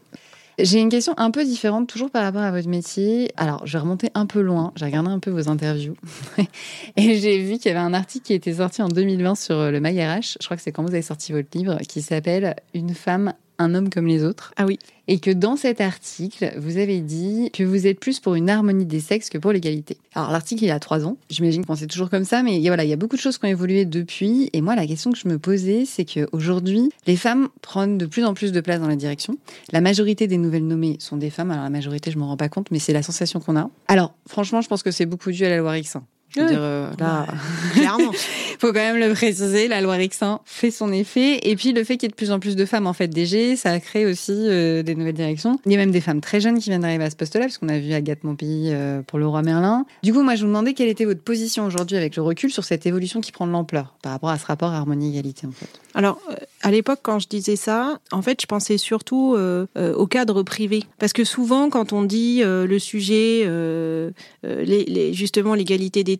j'ai une question un peu différente, toujours par rapport à votre métier. Alors, je vais remonter un peu loin. J'ai regardé un peu vos interviews. [LAUGHS] et j'ai vu qu'il y avait un article qui était sorti en 2020 sur le MyRH. Je crois que c'est quand vous avez sorti votre livre, qui s'appelle Une femme un homme comme les autres. Ah oui. Et que dans cet article, vous avez dit que vous êtes plus pour une harmonie des sexes que pour l'égalité. Alors l'article, il a trois ans. J'imagine que c'est toujours comme ça, mais voilà, il y a beaucoup de choses qui ont évolué depuis. Et moi, la question que je me posais, c'est qu'aujourd'hui, les femmes prennent de plus en plus de place dans la direction. La majorité des nouvelles nommées sont des femmes. Alors la majorité, je me rends pas compte, mais c'est la sensation qu'on a. Alors franchement, je pense que c'est beaucoup dû à la loi X1. Je veux dire, euh, là, clairement. [LAUGHS] faut quand même le préciser, la loi Rixin fait son effet. Et puis le fait qu'il y ait de plus en plus de femmes en fait DG, ça a créé aussi euh, des nouvelles directions. Il y a même des femmes très jeunes qui viennent d'arriver à ce poste-là, parce qu'on a vu Agathe Montpellier euh, pour le roi Merlin. Du coup, moi, je vous demandais quelle était votre position aujourd'hui avec le recul sur cette évolution qui prend de l'ampleur par rapport à ce rapport harmonie-égalité en fait. Alors, à l'époque, quand je disais ça, en fait, je pensais surtout au cadre privé. Parce que souvent, quand on dit le sujet, les, les, justement l'égalité des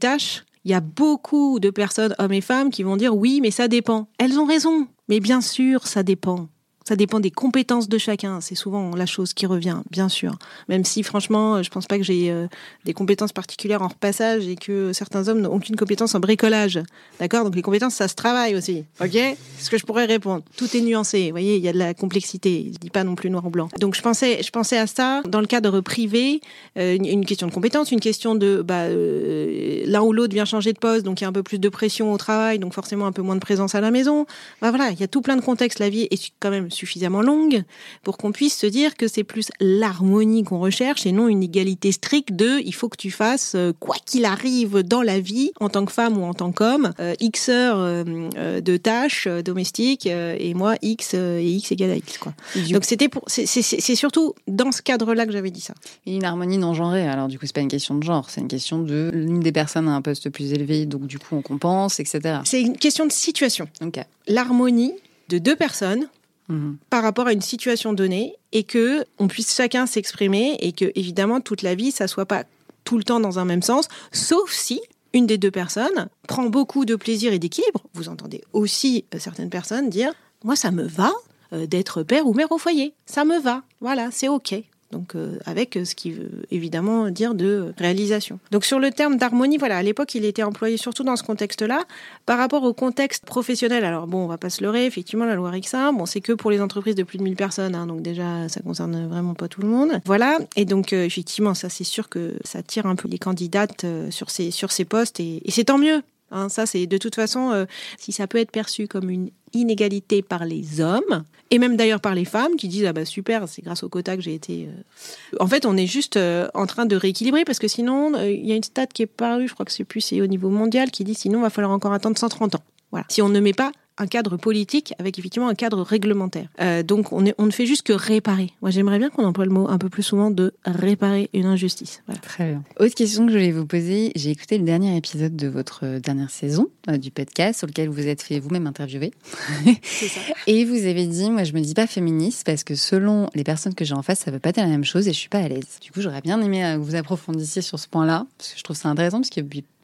il y a beaucoup de personnes, hommes et femmes, qui vont dire oui, mais ça dépend. Elles ont raison, mais bien sûr, ça dépend. Ça dépend des compétences de chacun. C'est souvent la chose qui revient, bien sûr. Même si, franchement, je pense pas que j'ai euh, des compétences particulières en repassage et que certains hommes n'ont aucune compétence en bricolage. D'accord? Donc les compétences, ça se travaille aussi. Ok? C'est ce que je pourrais répondre. Tout est nuancé. Vous voyez, il y a de la complexité. Je dis pas non plus noir ou blanc. Donc je pensais, je pensais à ça dans le cadre privé, euh, une, question de compétences, une question de bah, euh, l'un ou l'autre vient changer de poste, donc il y a un peu plus de pression au travail, donc forcément un peu moins de présence à la maison. Bah voilà, il y a tout plein de contextes. La vie est quand même suffisamment longue pour qu'on puisse se dire que c'est plus l'harmonie qu'on recherche et non une égalité stricte de il faut que tu fasses euh, quoi qu'il arrive dans la vie en tant que femme ou en tant qu'homme euh, x heures euh, de tâches domestiques et moi x et x égale à x quoi. Donc c'était pour c'est surtout dans ce cadre-là que j'avais dit ça. une harmonie non genrée alors du coup c'est pas une question de genre c'est une question de l'une des personnes a un poste plus élevé donc du coup on compense etc. C'est une question de situation. L'harmonie de deux personnes Mhm. par rapport à une situation donnée et que on puisse chacun s'exprimer et que évidemment toute la vie ça soit pas tout le temps dans un même sens, sauf si une des deux personnes prend beaucoup de plaisir et d'équilibre. Vous entendez aussi euh, certaines personnes dire moi ça me va euh, d'être père ou mère au foyer, ça me va, voilà, c'est ok. Donc euh, avec ce qui veut évidemment dire de réalisation. Donc sur le terme d'harmonie, voilà, à l'époque il était employé surtout dans ce contexte-là. Par rapport au contexte professionnel, alors bon, on va pas se leurrer, effectivement la loi Rixin, bon c'est que pour les entreprises de plus de 1000 personnes, hein, donc déjà ça concerne vraiment pas tout le monde. Voilà, et donc euh, effectivement ça c'est sûr que ça tire un peu les candidates euh, sur ces sur ces postes et c'est tant mieux. Hein, ça, c'est de toute façon, si ça peut être perçu comme une inégalité par les hommes et même d'ailleurs par les femmes qui disent ah bah super c'est grâce au quota que j'ai été euh. en fait on est juste euh, en train de rééquilibrer parce que sinon euh, il y a une stat qui est parue je crois que c'est plus au niveau mondial qui dit sinon il va falloir encore attendre 130 ans voilà si on ne met pas un cadre politique avec effectivement un cadre réglementaire. Euh, donc on, est, on ne fait juste que réparer. Moi j'aimerais bien qu'on emploie le mot un peu plus souvent de réparer une injustice. Voilà. Très bien. Autre question que je voulais vous poser, j'ai écouté le dernier épisode de votre euh, dernière saison euh, du podcast sur lequel vous êtes fait vous-même interviewer. Ça. [LAUGHS] et vous avez dit, moi je me dis pas féministe parce que selon les personnes que j'ai en face, ça veut pas être la même chose et je suis pas à l'aise. Du coup j'aurais bien aimé que vous approfondissiez sur ce point-là parce que je trouve ça intéressant parce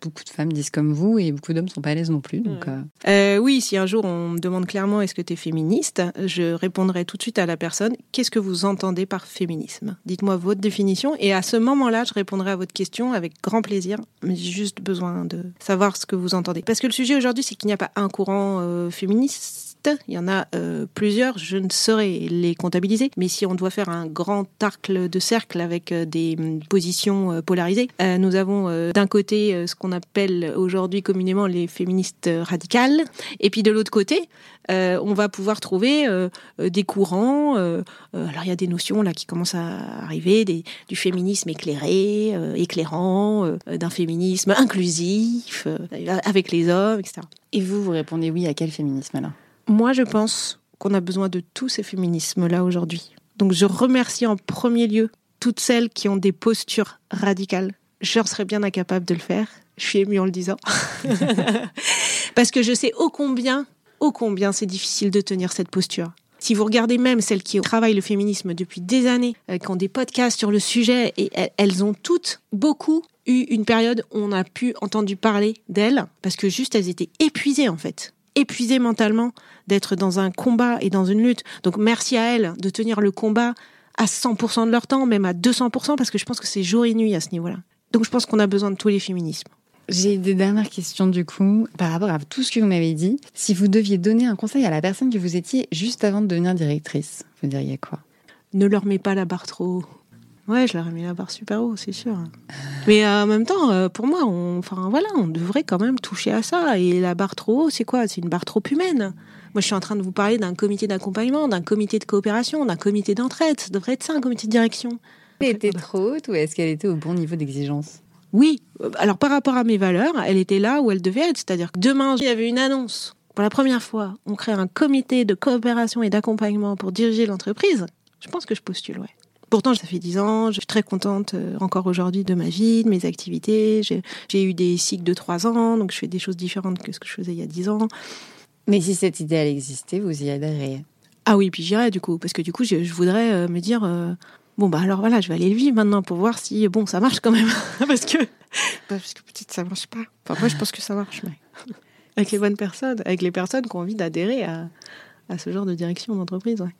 beaucoup de femmes disent comme vous et beaucoup d'hommes sont pas à l'aise non plus. Donc, euh. Euh, oui, si un jour on me demande clairement est-ce que tu es féministe, je répondrai tout de suite à la personne qu'est-ce que vous entendez par féminisme? Dites-moi votre définition et à ce moment-là, je répondrai à votre question avec grand plaisir, mais j'ai juste besoin de savoir ce que vous entendez. Parce que le sujet aujourd'hui, c'est qu'il n'y a pas un courant euh, féministe Il y en a euh, plusieurs, je ne saurais les comptabiliser, mais si on doit faire un grand arc de cercle avec euh, des mm, positions euh, polarisées, nous avons d'un côté ce qu'on appelle aujourd'hui communément les féministes radicales, et puis de l'autre côté, on va pouvoir trouver des courants. alors il y a des notions là qui commencent à arriver, du féminisme éclairé, éclairant, d'un féminisme inclusif, avec les hommes, etc. Et vous, vous répondez oui à quel féminisme alors Moi, je pense qu'on a besoin de tous ces féminismes-là aujourd'hui. Donc, je remercie en premier lieu toutes celles qui ont des postures radicales. Je serais bien incapable de le faire. Je suis émue en le disant. [LAUGHS] Parce que je sais ô combien, ô combien c'est difficile de tenir cette posture. Si vous regardez même celles qui travaillent le féminisme depuis des années, euh, qui ont des podcasts sur le sujet, et elles- ont toutes, beaucoup, eu une période où on a pu entendre parler d'elles, parce que juste elles étaient épuisées en fait. Épuisées mentalement d'être dans un combat et dans une lutte. Donc merci à elles de tenir le combat à 100% de leur temps, même à 200%, parce que je pense que c'est jour et nuit à ce niveau-là. Donc je pense qu'on a besoin de tous les féminismes. J'ai des dernières questions du coup par rapport à tout ce que vous m'avez dit. Si vous deviez donner un conseil à la personne que vous étiez juste avant de devenir directrice, vous diriez quoi? Ne leur mets pas la barre trop haut. Ouais, je leur ai mis la barre super haut, c'est sûr. Mais euh, en même temps, euh, pour moi, on, enfin voilà, on devrait quand même toucher à ça. Et la barre trop haut, c'est quoi? C'est une barre trop humaine. Moi, je suis en train de vous parler d'un comité d'accompagnement, d'un comité de coopération, d'un comité d'entraide. Ça devrait être ça, un comité de direction. Elle était trop haute ou est-ce qu'elle était au bon niveau d'exigence? Oui, euh, alors par rapport à mes valeurs, elle était là où elle devait être. C'est-à-dire que demain, il y avait une annonce. Pour la première fois, on crée un comité de coopération et d'accompagnement pour diriger l'entreprise. Je pense que je postule, ouais. Pourtant, ça fait dix ans, je suis très contente euh, encore aujourd'hui de ma vie, de mes activités. J'ai eu des cycles de trois ans, donc je fais des choses différentes que ce que je faisais il y a dix ans. Mais si cette idée elle existait, vous y adhéreriez. Ah oui, puis j'irai du coup, parce que du coup, je, je voudrais euh, me dire, euh, bon bah alors voilà, je vais aller le vivre maintenant pour voir si bon ça marche quand même, [LAUGHS] parce que parce que peut-être ça marche pas. Enfin moi je pense que ça marche, mais avec les bonnes personnes, avec les personnes qui ont envie d'adhérer à, à ce genre de direction d'entreprise. Ouais.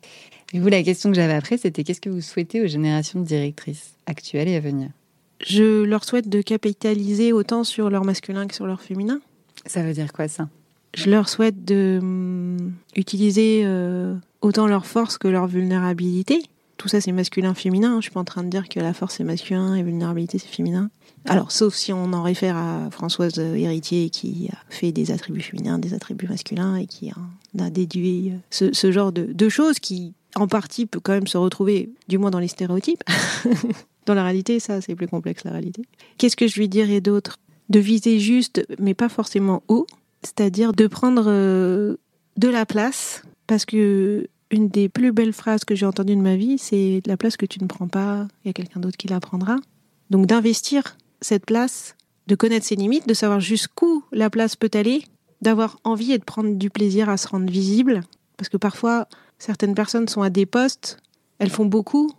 Et vous, la question que j'avais après, c'était qu'est-ce que vous souhaitez aux générations de directrices actuelles et à venir? Je leur souhaite de capitaliser autant sur leur masculin que sur leur féminin. Ça veut dire quoi ça? Je leur souhaite de hum, utiliser euh, autant leur force que leur vulnérabilité. Tout ça, c'est masculin-féminin. Je suis pas en train de dire que la force, c'est masculin et vulnérabilité, c'est féminin. Alors, sauf si on en réfère à Françoise Héritier qui a fait des attributs féminins, des attributs masculins et qui en a déduit euh, ce, ce genre de, de choses qui, en partie, peut quand même se retrouver, du moins dans les stéréotypes. [LAUGHS] dans la réalité, ça, c'est plus complexe, la réalité. Qu'est-ce que je lui dirais d'autre? De viser juste, mais pas forcément haut, c'est-à-dire de prendre euh, de la place, parce que une des plus belles phrases que j'ai entendues de ma vie, c'est la place que tu ne prends pas, il y a quelqu'un d'autre qui la prendra. Donc d'investir cette place, de connaître ses limites, de savoir jusqu'où la place peut aller, d'avoir envie et de prendre du plaisir à se rendre visible, parce que parfois certaines personnes sont à des postes, elles font beaucoup,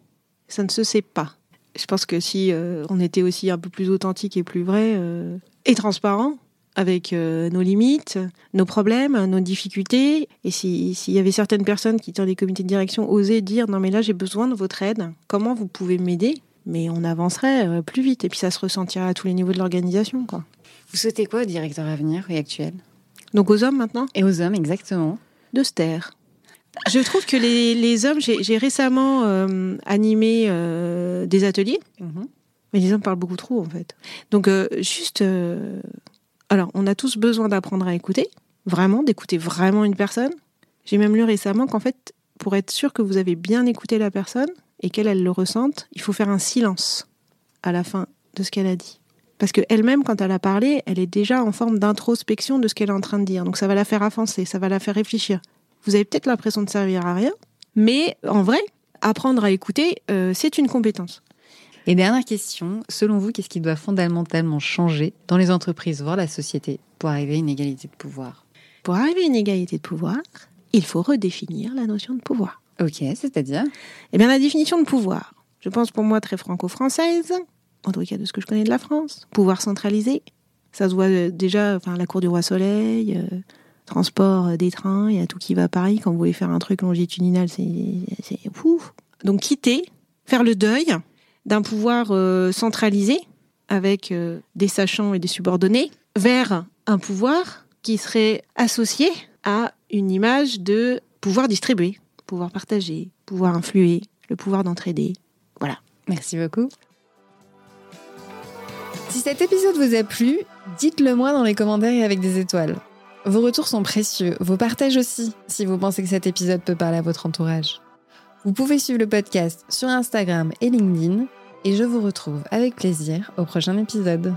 ça ne se sait pas. Je pense que si euh, on était aussi un peu plus authentique et plus vrai euh, et transparent, avec euh, nos limites, nos problèmes, nos difficultés. Et si- s'il y avait certaines personnes qui, dans les comités de direction, osaient dire Non, mais là, j'ai besoin de votre aide, comment vous pouvez m'aider? Mais on avancerait plus vite. Et puis, ça se ressentirait à tous les niveaux de l'organisation. quoi. Vous souhaitez quoi au directeur à venir et actuel? Donc, aux hommes maintenant, Et aux hommes, exactement. de se taire. Je trouve que les, les hommes, j'ai récemment euh, animé euh, des ateliers Mais les hommes parlent beaucoup trop, en fait. Donc, euh, juste. Alors, on a tous besoin d'apprendre à écouter, vraiment, d'écouter vraiment une personne. J'ai même lu récemment qu'en fait, pour être sûr que vous avez bien écouté la personne et qu'elle, elle le ressente, il faut faire un silence à la fin de ce qu'elle a dit. Parce qu'elle-même, quand elle a parlé, elle est déjà en forme d'introspection de ce qu'elle est en train de dire. Donc, ça va la faire avancer, ça va la faire réfléchir. Vous avez peut-être l'impression de servir à rien, mais en vrai, apprendre à écouter, euh, c'est une compétence. Et dernière question, selon vous, qu'est-ce qui doit fondamentalement changer dans les entreprises, voire la société, pour arriver à une égalité de pouvoir? Pour arriver à une égalité de pouvoir, il faut redéfinir la notion de pouvoir. Ok, c'est-à-dire? Eh bien, la définition de pouvoir, je pense pour moi très franco-française, en tout cas de ce que je connais de la France. Pouvoir centralisé, ça se voit euh, déjà, enfin, la cour du roi Soleil, euh, transport euh, des trains, il y a tout qui va à Paris. Quand vous voulez faire un truc longitudinal, c'est ouf. Donc quitter, faire le deuil d'un pouvoir euh, centralisé avec euh, des sachants et des subordonnés vers un pouvoir qui serait associé à une image de pouvoir distribuer, pouvoir partager, pouvoir influer, le pouvoir d'entraider. Voilà. Merci beaucoup. Si cet épisode vous a plu, dites-le moi dans les commentaires et avec des étoiles. Vos retours sont précieux, vos partages aussi, si vous pensez que cet épisode peut parler à votre entourage. Vous pouvez suivre le podcast sur Instagram et LinkedIn, et je vous retrouve avec plaisir au prochain épisode.